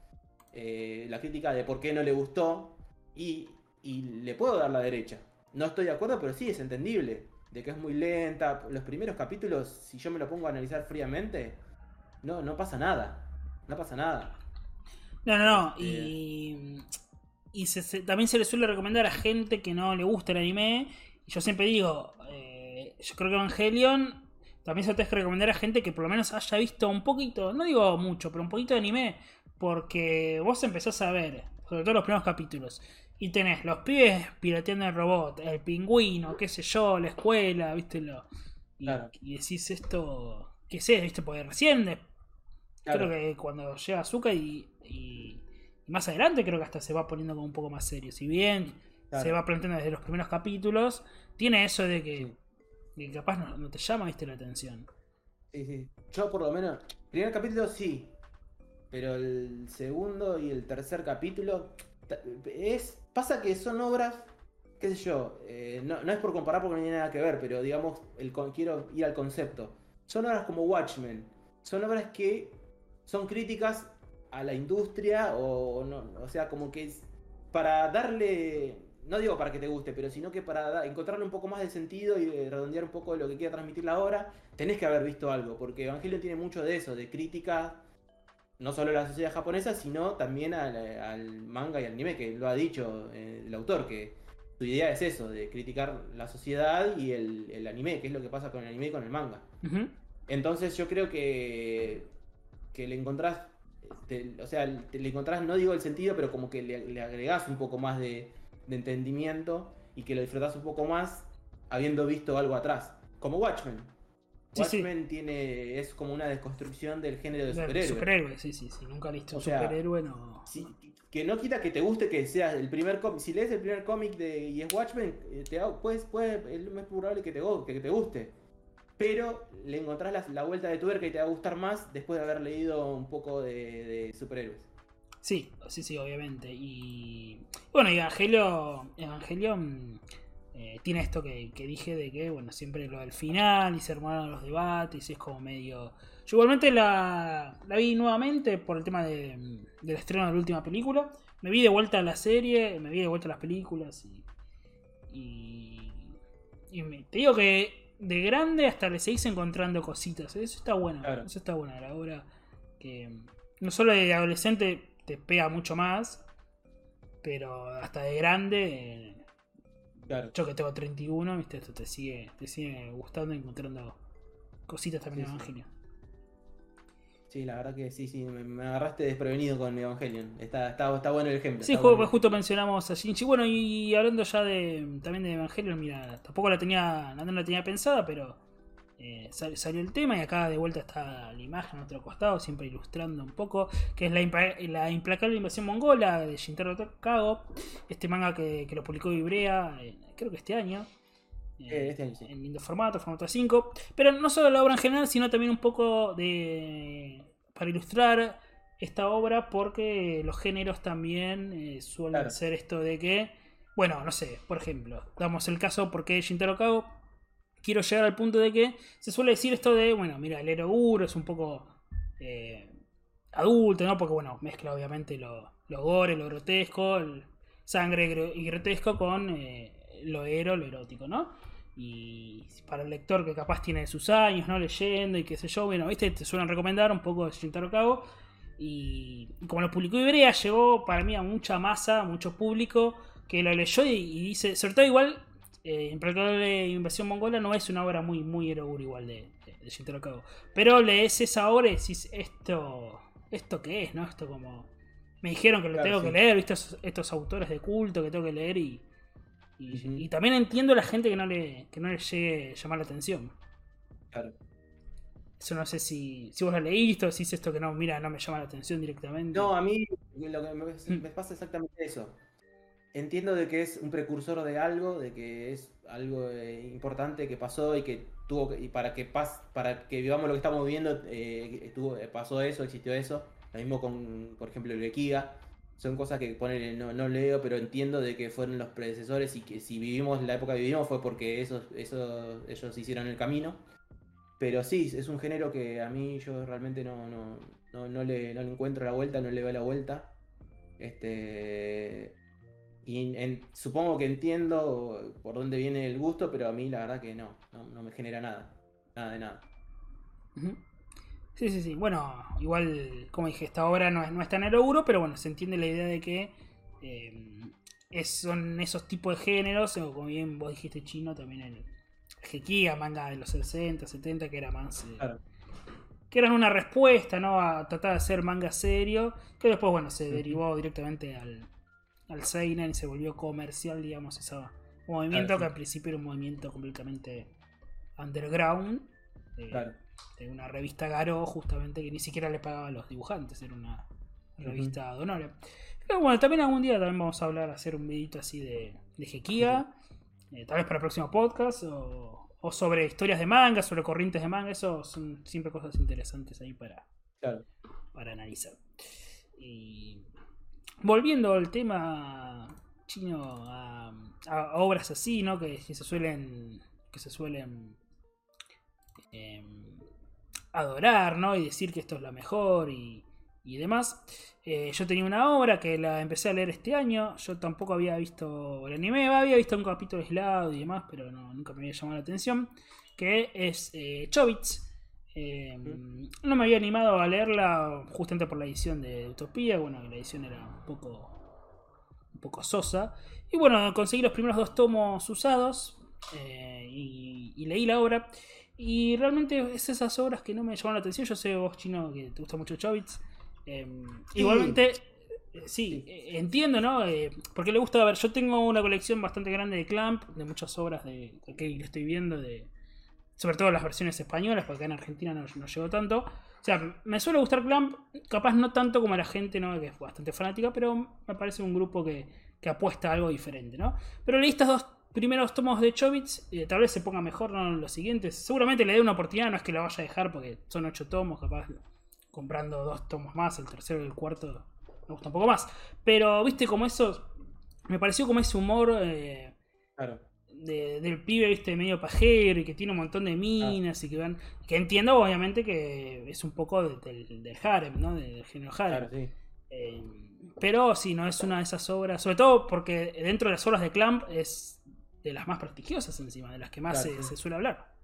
eh, la crítica de por qué no le gustó y, y le puedo dar la derecha. No estoy de acuerdo, pero sí es entendible de que es muy lenta. Los primeros capítulos, si yo me lo pongo a analizar fríamente, no, no pasa nada. No pasa nada. No, no, no. Este, y, y también se le suele recomendar a gente que no le gusta el anime. Y yo siempre digo, eh, yo creo que Evangelion también se lo tienes que recomendar a gente que por lo menos haya visto un poquito, no digo mucho, pero un poquito de anime. Porque vos empezás a ver, sobre todo los primeros capítulos, y tenés los pies pirateando el robot, el pingüino, qué sé yo, la escuela, viste lo. Y, y decís esto, ¿qué sé? ¿Viste? Porque recién, creo que cuando llega Azuka y, y, más adelante, creo que hasta se va poniendo como un poco más serio. Si bien se va planteando desde los primeros capítulos, tiene eso de que, capaz no, te llama, viste, la atención. Sí, sí. Yo por lo menos, primer capítulo sí, pero el segundo y el tercer capítulo es pasa que son obras, qué sé yo, eh, no, es por comparar porque no tiene nada que ver, pero digamos, el, quiero ir al concepto. Son obras como Watchmen, son obras que son críticas a la industria o, no, o sea, como que para darle, no digo para que te guste, pero sino que para encontrarle un poco más de sentido y redondear un poco lo que quiere transmitir la obra, tenés que haber visto algo, porque Evangelio tiene mucho de eso, de crítica no solo a la sociedad japonesa, sino también al, manga y al anime, que lo ha dicho eh, el autor, que su idea es eso, de criticar la sociedad y el, anime, que es lo que pasa con el anime y con el manga. Entonces yo creo que, que le encontrás, o sea, le encontrás, no digo el sentido, pero como que le, agregás un poco más de, de entendimiento y que lo disfrutás un poco más habiendo visto algo atrás. Como Watchmen. Watchmen tiene es como una desconstrucción del género de superhéroe. Superhéroe, sí, sí, sí. Nunca visto un superhéroe, no. que no quita que te guste que sea el primer cómic. Si lees el primer cómic de y es Watchmen, eh, te, pues, pues, es más probable que te, que te guste. Pero le encontrás la, vuelta de tuerca y te va a gustar más después de haber leído un poco de, superhéroes. Sí, sí, sí, obviamente. Y bueno, Evangelio, Evangelion eh, tiene esto que, dije de que, bueno, siempre lo del final y se armaron los debates y es como medio... Yo igualmente la, la vi nuevamente por el tema de, del estreno de la última película. Me vi de vuelta la serie, me vi de vuelta las películas y... Y, te digo que de grande hasta le seguís encontrando cositas. Eso está bueno. Eso está bueno. La obra que no solo de adolescente te pega mucho más, pero hasta de grande yo que tengo 31, ¿viste? esto te sigue, te sigue gustando y encontrando cositas también en Evangelion. Sí, la verdad que sí, sí, me, agarraste desprevenido con Evangelion. Está, está, está bueno el ejemplo. Sí, juego, justo mencionamos a Shinji. Bueno, y hablando ya de también de Evangelion, mira, tampoco la tenía, no la tenía pensada, pero eh, salió el tema y acá de vuelta está la imagen a otro costado, siempre ilustrando un poco, que es la, implacable invasión mongola de Shintaro Kago, este manga que, lo publicó Ibrea, eh, creo que este año. Eh, este año En lindo formato, formato 5. Pero no solo la obra en general, sino también un poco de. para ilustrar esta obra, porque los géneros también suelen ser esto de que. Bueno, no sé, por ejemplo, damos el caso porque Shintaro Kago quiero llegar al punto de que se suele decir esto de, bueno, mira, el Eroguro es un poco eh, adulto, ¿no? Porque, bueno, mezcla obviamente lo, lo gore, lo grotesco, el sangre y grotesco con eh, lo ero, lo erótico, ¿no? Y para el lector que capaz tiene sus años, ¿no? Leyendo y qué sé yo, bueno, ¿viste? Te suelen recomendar un poco de Shintaro Cabo. Y como lo publicó Ibrea, llegó para mí a mucha masa, mucho público que lo leyó y, y dice, sobre todo igual eh, de Invasión Mongola no es una obra muy, muy erogura igual de, de, Shintaro Kago. Pero lees esa obra y decís, esto, ¿esto qué es? ¿No? Esto como... Me dijeron que lo tengo que leer, ¿viste? Estos, autores de culto que tengo que leer y... Y, también entiendo a la gente que no le, que no le llegue a llamar la atención. Claro. Eso no sé si, si vos lo leíste o si es esto que no, mira, no me llama la atención directamente. No, a mí lo que me, mm. me pasa exactamente eso entiendo de que es un precursor de algo, de que es algo eh, importante que pasó y que tuvo y para que pas, para que vivamos lo que estamos viviendo eh, eh, pasó eso, existió eso. Lo mismo con, por ejemplo, el Equiga. Son cosas que ponen, no, no, leo, pero entiendo de que fueron los predecesores y que si vivimos la época que vivimos fue porque esos, esos, ellos hicieron el camino. Pero sí, es un género que a mí yo realmente no, no, no, no le, no le encuentro la vuelta, no le veo la vuelta. Este, Y en- supongo que entiendo por dónde viene el gusto, pero a mí la verdad que no, no, no me genera nada. Nada de nada. Sí, sí, sí. Bueno, igual, como dije, esta obra no es, no está en el euro, pero bueno, se entiende la idea de que eh, es- son esos tipos de géneros, o como bien vos dijiste chino, también el Gekiga, manga de los 60, 70, que era más... eh, Claro. que eran una respuesta, ¿no? A tratar de hacer manga serio, que después, bueno, se derivó directamente al, al Seinen y se volvió comercial, digamos, ese movimiento Claro, sí. que al principio era un movimiento completamente underground. Claro. de una revista Garo, justamente, que ni siquiera le pagaba a los dibujantes, era una revista de honor. Pero bueno, también algún día también vamos a hablar, hacer un videito así de, de Gekiga, eh, tal vez para el próximo podcast, o, o sobre historias de manga, sobre corrientes de manga, eso son siempre cosas interesantes ahí para, Claro. para analizar. Y volviendo al tema chino a, obras así, ¿no? Que, se suelen que se suelen em, adorar, ¿no? Y decir que esto es lo mejor y, y demás. Eh, yo tenía una obra que la empecé a leer este año. Yo tampoco había visto el anime, había visto un capítulo aislado y demás, pero nunca me había llamado la atención. Que es eh, Chobits. Eh, no me había animado a leerla justamente por la edición de Utopía. Bueno, la edición era un poco, un poco sosa. Y bueno, conseguí los primeros dos tomos usados eh, y, y leí la obra. Y realmente es esas obras que no me llamaron la atención. Yo sé vos, chino, que te gusta mucho Chobits. Eh, Sí. Igualmente, eh, sí, eh, entiendo, ¿no? Porque le gusta, a ver, yo tengo una colección bastante grande de Clamp, de muchas obras de que estoy viendo, de sobre todo las versiones españolas, porque acá en Argentina no, no llegó tanto. O sea, me suele gustar Clamp, capaz no tanto como la gente, ¿no? Que es bastante fanática, pero me parece un grupo que, que apuesta a algo diferente, ¿no? Pero leí estos dos primeros tomos de Chobits, eh, tal vez se ponga mejor ¿no? los siguientes. Seguramente le dé una oportunidad, no es que la vaya a dejar porque son ocho tomos, capaz comprando dos tomos más, el tercero y el cuarto me gusta un poco más. Pero, viste, como eso, me pareció como ese humor eh, Claro. De- del pibe, viste, medio pajero y que tiene un montón de minas y que van... Que entiendo, obviamente, que es un poco de- del, del harem, ¿no? Del género harem. Claro, sí. Eh, pero sí, no es una de esas obras, sobre todo porque dentro de las obras de Clamp es de las más prestigiosas encima, de las que más Claro, se, sí. se suele hablar.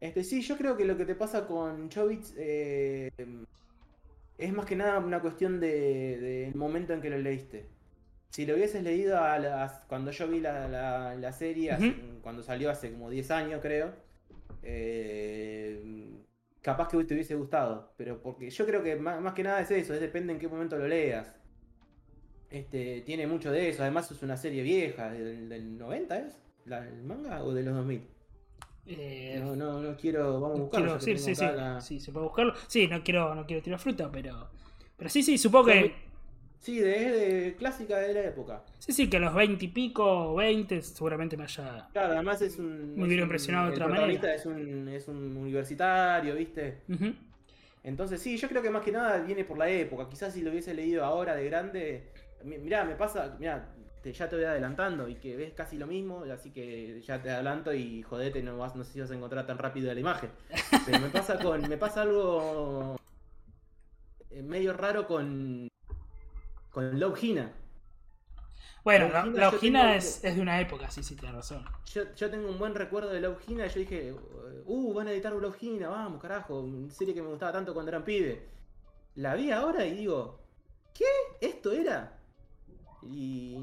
Este, sí, yo creo que lo que te pasa con Chobits eh, es más que nada una cuestión de- del momento en que lo leíste. Si lo hubieses leído a las, cuando yo vi la, la- la serie, hace- cuando salió hace como 10 años creo, eh, capaz que te hubiese gustado. Pero porque yo creo que más, más que nada es eso, es depende en qué momento lo leas. Este, tiene mucho de eso, además es una serie vieja, del, del 90 es, la, el manga o de los 2000. Eh, No, no, no quiero. Vamos a buscarlo. quiero sí, sí, la- sí, se puede buscarlo. Sí, no quiero, no quiero tirar fruta, pero. Pero sí, sí, supongo que. Sí, de, clásica de la época. Sí, sí, que a los 20 y pico, 20, seguramente me haya. Claro, además es un. Me hubiera impresionado de otra manera. Es un, es un universitario, ¿viste? Entonces, sí, yo creo que más que nada viene por la época. Quizás si lo hubiese leído ahora de grande. mi- Mirá, me pasa. Mirá, te- ya te voy adelantando y que ves casi lo mismo. Así que ya te adelanto y jodete, no, vas, no sé si vas a encontrar tan rápido la imagen. Pero me pasa con. Me pasa algo. eh, medio raro con. Con Love Hina. Bueno, tengo- es, de una época, sí, sí, tienes razón. Yo, yo tengo un buen recuerdo de Love Hina y yo dije, uh, van a editar Love Hina, vamos, carajo, una serie que me gustaba tanto cuando eran pibe. La vi ahora y digo, ¿qué? ¿Esto era? Y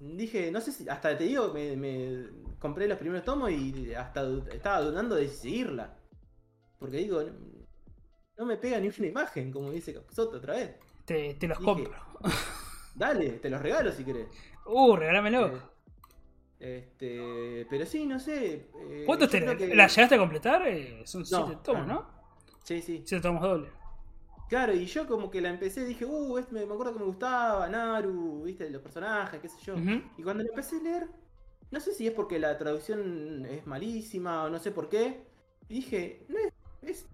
dije, no sé si, hasta te digo, me, me compré los primeros tomos y hasta estaba dudando de seguirla. Porque digo, no, no me pega ni una imagen, como dice Soto otra vez. Te, te los Dije, compro. Dale, te los regalo si querés. Uh, regálamelo. Eh, Este, pero sí, no sé. eh, ¿Cuántos yo tenés? creo que- ¿La llegaste a completar? Eh, son No, 7 tomos, claro. ¿no? Sí, sí. 7 tomos dobles. Claro, y yo como que la empecé dije, uh, este me, me acuerdo que me gustaba, Naru, viste, los personajes, qué sé yo. Ujú. Y cuando la empecé a leer, no sé si es porque la traducción es malísima o no sé por qué, dije, no es, es,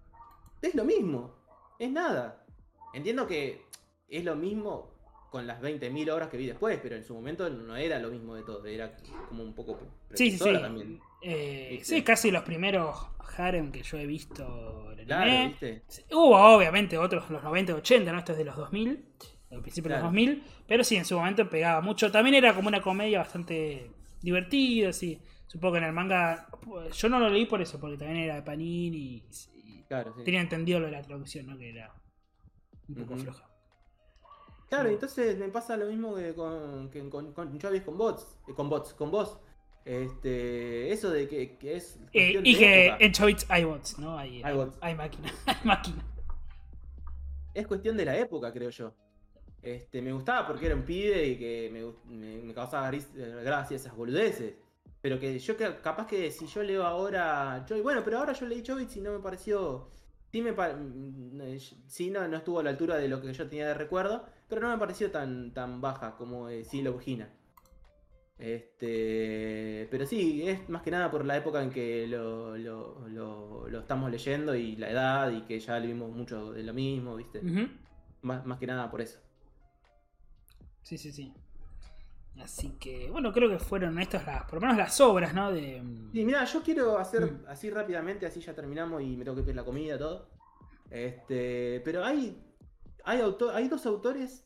es lo mismo, es nada. Entiendo que es lo mismo con las 20.000 obras que vi después, pero en su momento no era lo mismo de todo, era como un poco Sí, sí, sí. también. Eh, sí, casi los primeros harem que yo he visto en el Claro, anime. viste. Hubo obviamente otros, los 90, 80, ¿no? Este es de los 2000. al principio de los 2000, pero sí, en su momento pegaba mucho. También era como una comedia bastante divertida, así. Supongo que en el manga, yo no lo leí por eso, porque también era de Panini y, y Claro, sí. tenía entendido lo de la traducción, ¿no? Que era un poco floja. Claro, entonces me pasa lo mismo que con, que con, con Chavis con bots, eh, con bots, con vos. Este, eso de que, que es Eh, y que época. en Chovitz hay bots, ¿no? Hay, hay, bots. hay máquina, hay máquina. es cuestión de la época, creo yo. Este, me gustaba porque era un pibe y que me, me- me causaba eh, gracia esas boludeces. Pero que yo que capaz que si yo leo ahora. Bueno, pero ahora yo leí Chobits y no me pareció. Sí, me mm, eh, sí no, no estuvo a la altura de lo que yo tenía de recuerdo, pero no me pareció tan, tan baja como eh, sí Love Hina. Este, pero sí, es más que nada por la época en que lo, lo, lo- lo estamos leyendo y la edad y que ya leímos mucho de lo mismo, ¿viste? Más, más que nada por eso. Sí, sí, sí. Así que, bueno, creo que fueron estas las, por lo menos las obras, ¿no? De, Y mira, yo quiero hacer Mm. así rápidamente, así ya terminamos y me tengo que pedir la comida, todo. Este, pero hay, hay, hay dos autores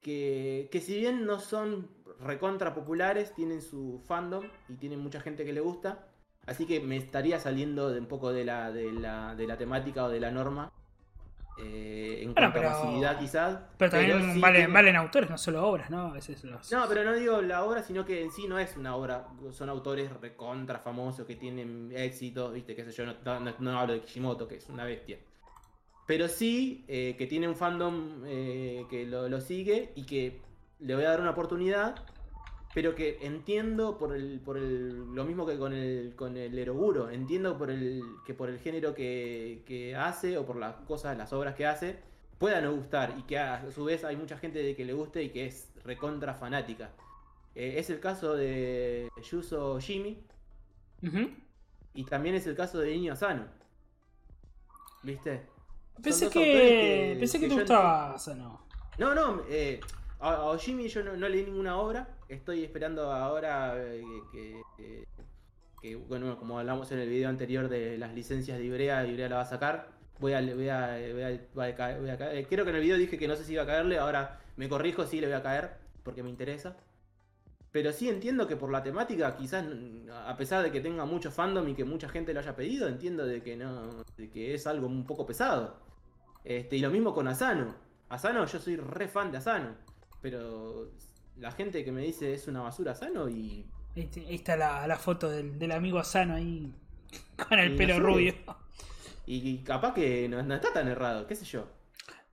que, que si bien no son recontra populares, tienen su fandom y tienen mucha gente que le gusta. Así que me estaría saliendo de un poco de la, de la, de la temática o de la norma. eh, en Bueno, cuanto pero- a masividad quizás. pero también sí valen, valen autores, no solo obras, ¿no? A veces los... no, pero no digo la obra, sino que en sí no es una obra. Son autores recontra famosos que tienen éxito, viste, qué sé yo, no, no- no hablo de Kishimoto, que es una bestia. Pero sí eh, que tiene un fandom eh, que lo, lo sigue y que le voy a dar una oportunidad, pero que entiendo por el, por el, lo mismo que con el, con el Eroguro, entiendo por el, que por el género que, que hace o por las cosas, las obras que hace, pueda no gustar y que a su vez hay mucha gente de que le guste y que es recontra fanática. Eh, es el caso de Yuzo Jimmy y también es el caso de Niño Asano. ¿Viste? Pensé que, pensé que, te yo gustaba Asano. No, no, eh, a, Ojimi yo no, no leí ninguna obra. Estoy esperando ahora eh, que, que- que, bueno, como hablamos en el video anterior de las licencias de Ibrea, Ibrea la va a sacar. Voy a, voy a, voy a- voy a caer- voy a caer. Eh, Creo que en el video dije que no sé si iba a caerle, ahora me corrijo, sí le voy a caer, porque me interesa. Pero sí entiendo que por la temática, quizás, mm, a pesar de que tenga mucho fandom y que mucha gente lo haya pedido, entiendo de que no, de que es algo un poco pesado. Este, y lo mismo con Asano. Asano, yo soy re fan de Asano. Pero la gente que me dice es una basura Asano y. Ahí, te- ahí está la, la foto del, del amigo Asano ahí con el no pelo rubio. Y capaz que no, no está tan errado, qué sé yo.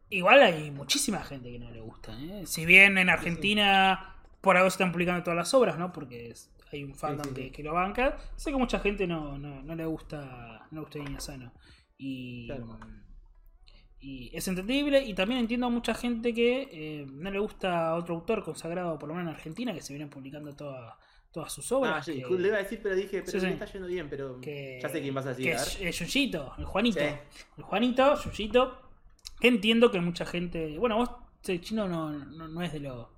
Igual hay muchísima gente que no le gusta. ¿eh? Si bien en Argentina por algo se están publicando todas las obras, ¿no? Porque es- hay un fandom sí, que, sí. que lo banca. Sé que mucha gente no, no, no le gusta no le gusta Niño Sano. Y, Claro. y es entendible. Y también entiendo a mucha gente que eh, no le gusta otro autor consagrado, por lo menos en Argentina, que se vienen publicando toda- todas sus obras. Ah, sí, que- le iba a decir, pero dije, pero Sí, me está yendo bien, pero. que, Ya sé quién vas a decir. que a es, es Yuyito, el Juanito. El Juanito, Yuyito. Que entiendo que mucha gente. Bueno, vos, el chino, no, no, no es de lo,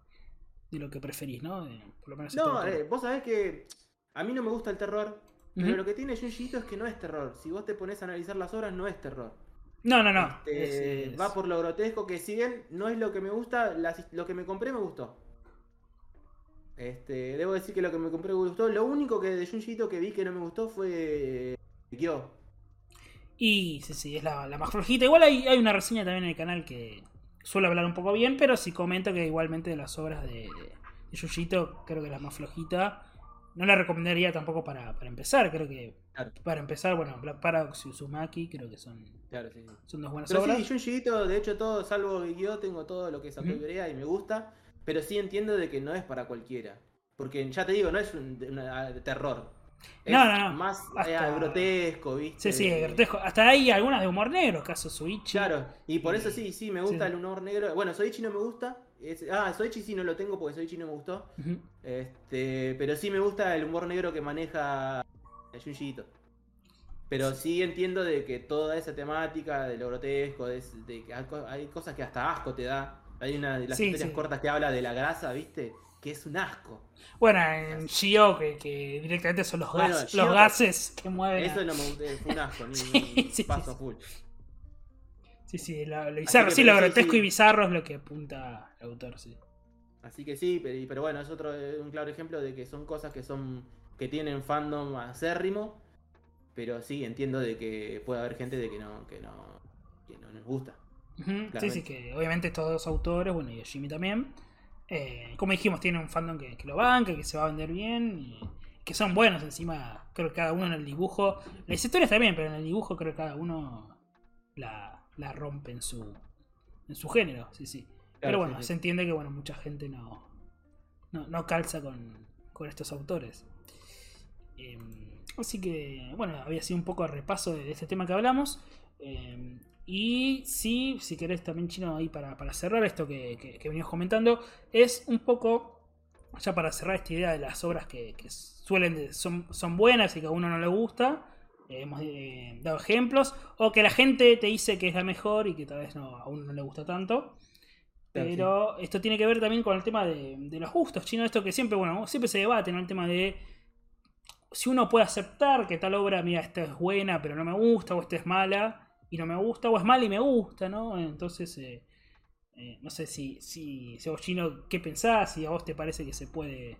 de lo que preferís, ¿no? De- por lo menos No, eh, vos sabés que a mí no me gusta el terror. Pero lo que tiene Junji Ito es que no es terror. Si vos te pones a analizar las obras, no es terror. No, no, no. Este, Es- es- Va por lo grotesco, que si bien no es lo que me gusta, las- lo que me compré me gustó. Este, debo decir que lo que me compré me gustó. Lo único que de Junji Ito que vi que no me gustó fue Kyo. Y sí, sí, es la, la más flojita. Igual hay, hay una reseña también en el canal que suele hablar un poco bien, pero sí comento que igualmente de las obras de, de Yuyito, creo que la más flojita. No la recomendaría tampoco para, para empezar, creo que Claro, para empezar, bueno, Black Paradox y Uzumaki creo que son, claro, sí, sí. son dos buenas Pero obras. sí, Junji Ito, de hecho, todo, salvo Kyo, tengo todo lo que es Ujú. Ibrea y me gusta. Pero sí entiendo de que no es para cualquiera. Porque ya te digo, no es un, terror. Es No, no, no. más eh, Hasta- grotesco, ¿viste? Sí, sí, es grotesco. Hasta hay algunas de humor negro, caso Suichi. Claro, y por Y- eso sí, sí, me gusta sí. el humor negro. Bueno, Soichi no me gusta. Es- ah, Soichi sí no lo tengo porque Soichi no me gustó. Este, pero sí me gusta el humor negro que maneja Junji. Pero sí entiendo de que toda esa temática de lo grotesco, de, de que hay, co- hay cosas que hasta asco te da. Hay una de las Sí, historias sí. cortas que habla de la grasa, ¿viste? Que es un asco. Bueno, en Shio, que, que directamente son los, Bueno, gas- los gases que mueven. Eso no me fue un asco, ni, Sí, ni- sí, paso sí. full. Sí, sí, lo, lo bizarro, sí, lo grotesco y bizarro es lo que apunta el autor, sí. Así que sí, pero, pero bueno, es otro eh, un claro ejemplo de que son cosas que son que tienen fandom acérrimo, pero sí entiendo de que puede haber gente de que no que no que no les gusta. Sí, sí, que obviamente estos dos autores, bueno, y Jimmy también, eh, como dijimos, tienen un fandom que, que lo banca, que se va a vender bien, y que son buenos encima, creo que cada uno en el dibujo, las historias también, pero en el dibujo creo que cada uno la, la rompe en su, en su género, sí, sí. pero bueno, sí, sí. se entiende que bueno, mucha gente no, no, no calza con, con estos autores. Eh, así que, bueno, había sido un poco de repaso de, de este tema que hablamos. Eh, y sí, si querés también, Chino, ahí para, para cerrar esto que, que, que veníamos comentando, es un poco, ya para cerrar esta idea de las obras que, que suelen, son, son buenas y que a uno no le gusta. eh, hemos eh, dado ejemplos, o que la gente te dice que es la mejor y que tal vez no, a uno no le gusta tanto. Pero esto tiene que ver también con el tema de, de los gustos, chino. Esto que siempre, bueno, siempre se debate, ¿no? El tema de si uno puede aceptar que tal obra, mira, esta es buena, pero no me gusta, o esta es mala y no me gusta, o es mala y me gusta, ¿no? Entonces, eh, eh, no sé si, si, si vos, chino, ¿qué pensás? Si a vos te parece que se puede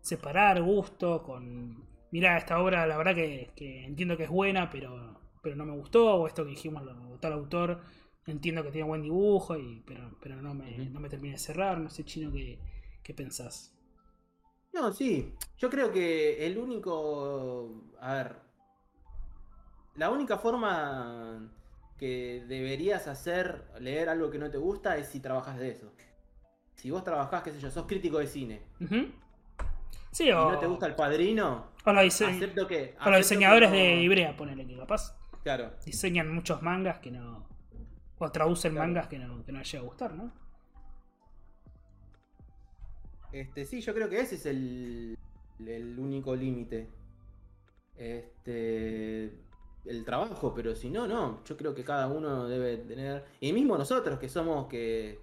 separar gusto con. Mirá, esta obra, la verdad que, que entiendo que es buena, pero, pero no me gustó, o esto que dijimos, lo- tal autor, entiendo que tiene buen dibujo, y, pero, pero no, me, Ujú. no me termina de cerrar, no sé, chino, ¿qué, qué pensás? No, sí. Yo creo que el único. A ver. La única forma que deberías hacer leer algo que no te gusta es si trabajas de eso. Si vos trabajás, qué sé yo, sos crítico de cine Ujú. Sí, y o, no te gusta el padrino, o los, dise- acepto que. o los diseñadores que no- de Ibrea, ponele que capaz Claro. diseñan muchos mangas que no. O traducen Claro. mangas que no, que no les llega a gustar, ¿no? Este, sí, yo creo que ese es el, el único límite. Este, el trabajo, pero si no, no. Yo creo que cada uno debe tener. Y mismo nosotros que somos que,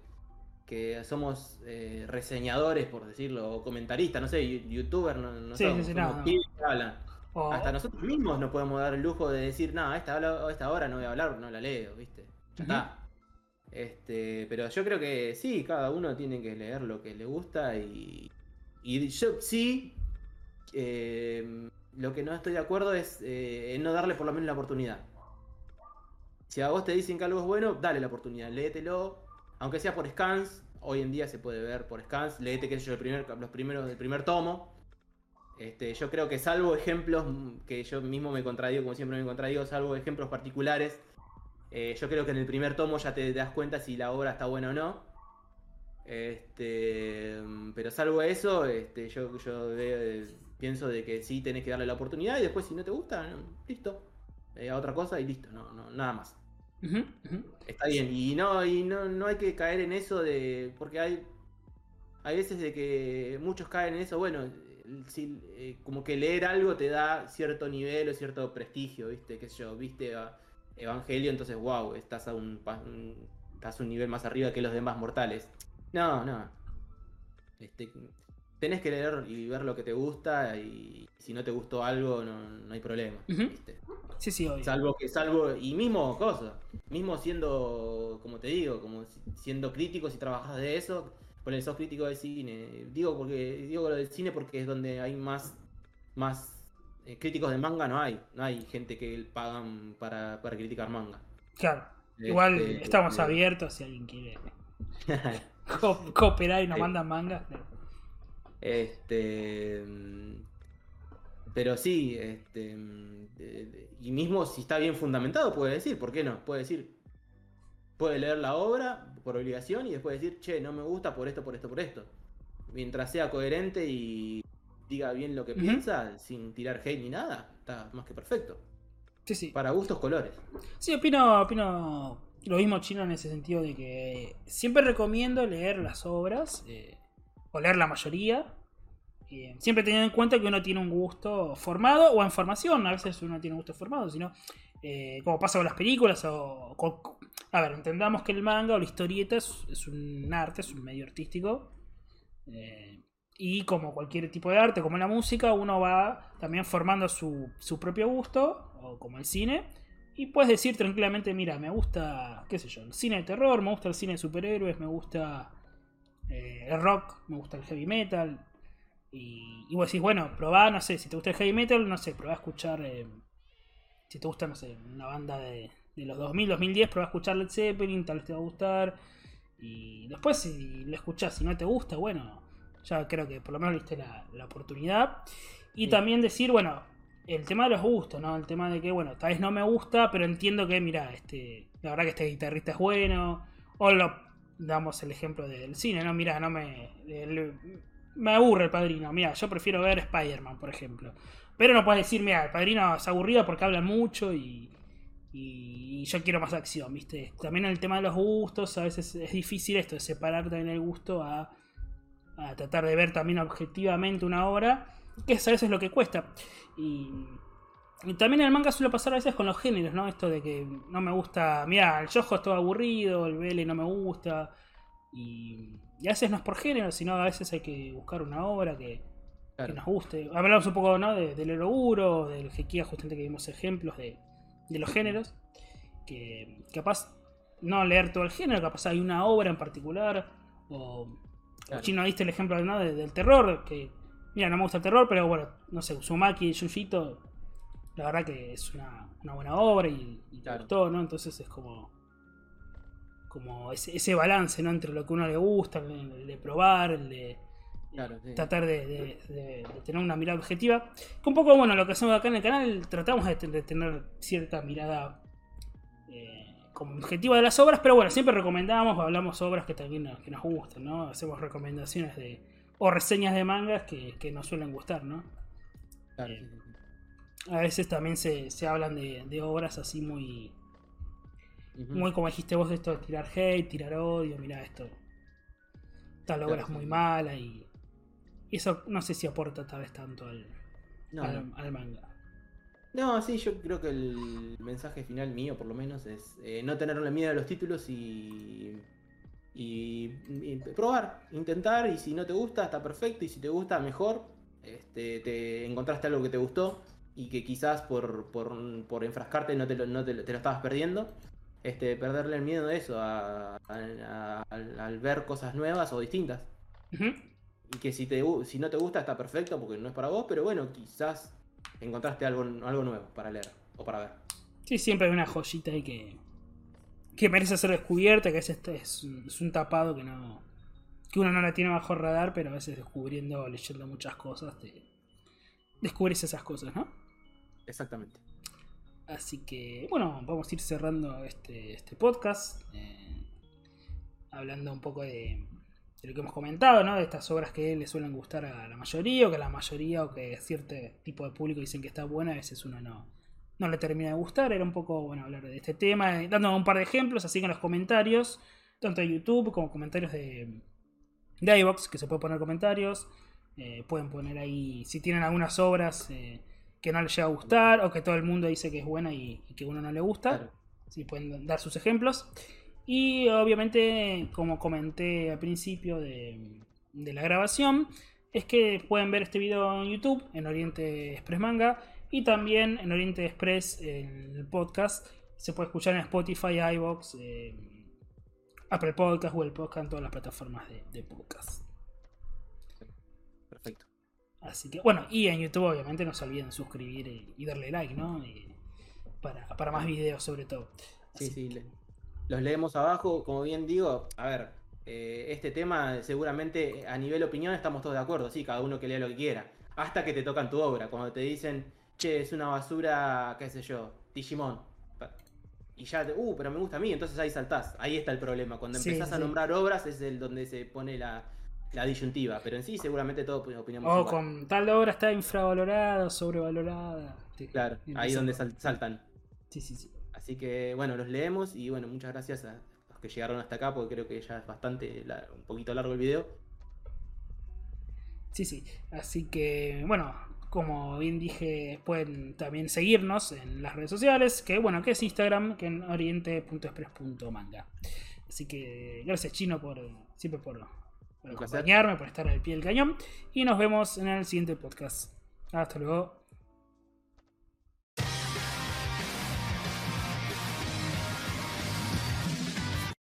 que somos eh, reseñadores, por decirlo, o comentaristas, no sé, yu- youtuber, no, no Sí, somos, sí, sí, somos no, no. pibes que hablan. Hasta nosotros mismos no podemos dar el lujo de decir, no, a esta, hora- a esta hora no voy a hablar, no la leo, ¿viste? Ya está. Este, pero yo creo que sí, cada uno tiene que leer lo que le gusta y, y yo sí, eh, lo que no estoy de acuerdo es eh, en no darle por lo menos la oportunidad. Si a vos te dicen que algo es bueno, dale la oportunidad, léetelo, aunque sea por scans, hoy en día se puede ver por scans, léete qué sé yo, el primer, los primeros del primer tomo. Este, yo creo que salvo ejemplos que yo mismo me contradigo, como siempre me contradigo, salvo ejemplos particulares, eh, yo creo que en el primer tomo ya te das cuenta si la obra está buena o no. Este, pero salvo eso, este, yo, yo de- pienso de que sí tenés que darle la oportunidad y después si no te gusta, listo. Eh, a otra cosa y listo, no, no, nada más. Está bien, y no, y no, no hay que caer en eso de. Porque hay. Hay veces de que muchos caen en eso, bueno, si, eh, como que leer algo te da cierto nivel o cierto prestigio, ¿viste? Que yo, viste a Evangelio, entonces, wow, estás a un, un- estás a un nivel más arriba que los demás mortales. No, no. Este, tenés que leer y ver lo que te gusta y si no te gustó algo, no, no hay problema. ¿viste? Sí, sí, obvio. Salvo que, salvo, y mismo cosa, mismo siendo, como te digo, como si- siendo crítico, si trabajas de eso, ponele, sos crítico de cine. Digo porque, digo lo del cine porque es donde hay más, más eh, críticos de manga, no hay. No hay gente que pagan para, para criticar manga. Claro. Igual Este, estamos eh, abiertos si alguien quiere co- cooperar y nos mandan mangas. Este. mm, Pero sí, este. mm, Y mismo si está bien fundamentado, puede decir, ¿por qué no? Puede decir. Puede leer la obra por obligación y después decir, che, no me gusta por esto, por esto, por esto. Mientras sea coherente y diga bien lo que piensa, sin tirar hate ni nada, está más que perfecto. Sí, sí. Para gustos, colores. Sí, opino, opino lo mismo chino en ese sentido de que siempre recomiendo leer las obras, eh, o leer la mayoría, siempre teniendo en cuenta que uno tiene un gusto formado o en formación, a veces uno tiene un gusto formado, sino eh, como pasa con las películas o a ver, entendamos que el manga o la historieta es, es un arte, es un medio artístico. eh, y como cualquier tipo de arte, como la música, uno va también formando su, su propio gusto, o como el cine, Y puedes decir tranquilamente, mira, me gusta, qué sé yo, el cine de terror, me gusta el cine de superhéroes, me gusta eh, el rock, me gusta el heavy metal. Y, y vos decís, bueno, probá, no sé, si te gusta el heavy metal, no sé, probá a escuchar, eh, si te gusta, no sé, una banda de, de los 2000, 2010, probá a escuchar Led Zeppelin, tal vez te va a gustar. Y después si lo escuchás, si no te gusta, bueno, ya creo que por lo menos le diste la, la oportunidad. Y Sí. también decir, bueno, el tema de los gustos, ¿no? El tema de que, bueno, tal vez no me gusta, pero entiendo que, mira, este, la verdad que este guitarrista es bueno. O lo, damos el ejemplo del cine, ¿no? Mira, no me. el- me aburre el padrino. Mira, yo prefiero ver Spider-Man, por ejemplo. Pero no puedes decir, mira, el padrino es aburrido porque habla mucho y, y yo quiero más acción, ¿viste? También el tema de los gustos, a veces es difícil esto, de separar también el gusto a, a tratar de ver también objetivamente una obra, que es a veces lo que cuesta. Y, y también el manga suele pasar a veces con los géneros, ¿no? Esto de que no me gusta, mira, el Yojo es todo aburrido, el Vele no me gusta. Y, y a veces no es por género, sino a veces hay que buscar una obra que, Claro. que nos guste. Hablamos un poco ¿no? de, del Eroguro, del Jequía, justamente que vimos ejemplos de, de los géneros. Que capaz no leer todo el género, capaz hay una obra en particular. O, Claro. o Chino diste el ejemplo ¿no? de- del terror, que mira, no me gusta el terror, pero bueno, no sé, Uzumaki y Yujito, la verdad que es una, una buena obra y, y Claro. gustó, ¿no? Entonces es como como ese, ese balance ¿no? entre lo que a uno le gusta, el de, el de probar, el de Claro, sí. tratar de, de- de- de tener una mirada objetiva. Que un poco, bueno, lo que hacemos acá en el canal, tratamos de, te- de tener cierta mirada eh, como objetiva de las obras, pero bueno, siempre recomendamos o hablamos obras que también nos, que nos gustan, ¿no? Hacemos recomendaciones de o reseñas de mangas que, que nos suelen gustar, ¿no? Claro, eh, sí, sí, sí. A veces también se, se hablan de obras así muy, Muy como dijiste vos, esto de tirar hate, tirar odio, mira esto. Tal obra es muy mala y y eso no sé si aporta tal vez tanto al, No, al, no. al manga. No, sí, yo creo que el mensaje final mío, por lo menos, es eh, no tenerle miedo a los títulos y, y, y probar, intentar, y si no te gusta, está perfecto, y si te gusta, mejor. Este, te encontraste algo que te gustó y que quizás por, por, por enfrascarte no, te lo, no te, lo- te lo estabas perdiendo. Este, perderle el miedo a eso, a- a- a- al, ver cosas nuevas o distintas. Y que si, te, si no te gusta está perfecto porque no es para vos, pero bueno, quizás encontraste algo, algo nuevo para leer o para ver. Sí, siempre hay una joyita ahí que, que merece ser descubierta, que es, este, es, un, es un tapado que no que uno no la tiene bajo radar, pero a veces descubriendo, leyendo muchas cosas, te descubrís esas cosas, ¿no? Exactamente. Así que, bueno, vamos a ir cerrando este, este podcast. eh, hablando un poco de, lo que hemos comentado, ¿no? De estas obras que le suelen gustar a la mayoría, o que a la mayoría, o que cierto tipo de público dicen que está buena, a veces uno no, no le termina de gustar. Era un poco, bueno, hablar de este tema, eh, dando un par de ejemplos, así que en los comentarios, tanto de YouTube como comentarios de, de iVoox, que se puede poner comentarios. eh, pueden poner ahí, si tienen algunas obras que no les llega a gustar, o que todo el mundo dice que es buena y, y que uno no le gusta. Claro. Si pueden dar sus ejemplos. Y obviamente, como comenté al principio de, de la grabación, es que pueden ver este video en YouTube, en Oriente Express Manga, y también en Oriente Express, en el podcast. Se puede escuchar en Spotify, iVoox, eh, Apple Podcast, Google Podcast, en todas las plataformas de, de podcast. Así que, bueno, y en YouTube obviamente no se olviden suscribir y, y darle like, ¿no? Y para, para más videos sobre todo. Sí, Así sí. Los leemos abajo, como bien digo, a ver, eh, este tema seguramente a nivel opinión estamos todos de acuerdo, sí, cada uno que lea lo que quiera. Hasta que te tocan tu obra, cuando te dicen, che, es una basura, qué sé yo, Digimon. Y ya, te- uh, pero me gusta a mí, entonces ahí saltás. Ahí está el problema. Cuando Sí, empezás a nombrar obras es el donde se pone la, la disyuntiva. Pero en sí, seguramente todos opinamos O con tal obra está infravalorada, sobrevalorada. Claro, ahí donde sal- saltan. Sí, sí, sí. Así que bueno, los leemos y bueno, muchas gracias a los que llegaron hasta acá porque creo que ya es bastante, un poquito largo el video. Sí, sí. Así que, bueno, como bien dije, pueden también seguirnos en las redes sociales, que bueno, que es Instagram, que en oriente.express.manga. Así que gracias Chino por siempre por, por acompañarme, por estar al pie del cañón. Y nos vemos en el siguiente podcast. Hasta luego.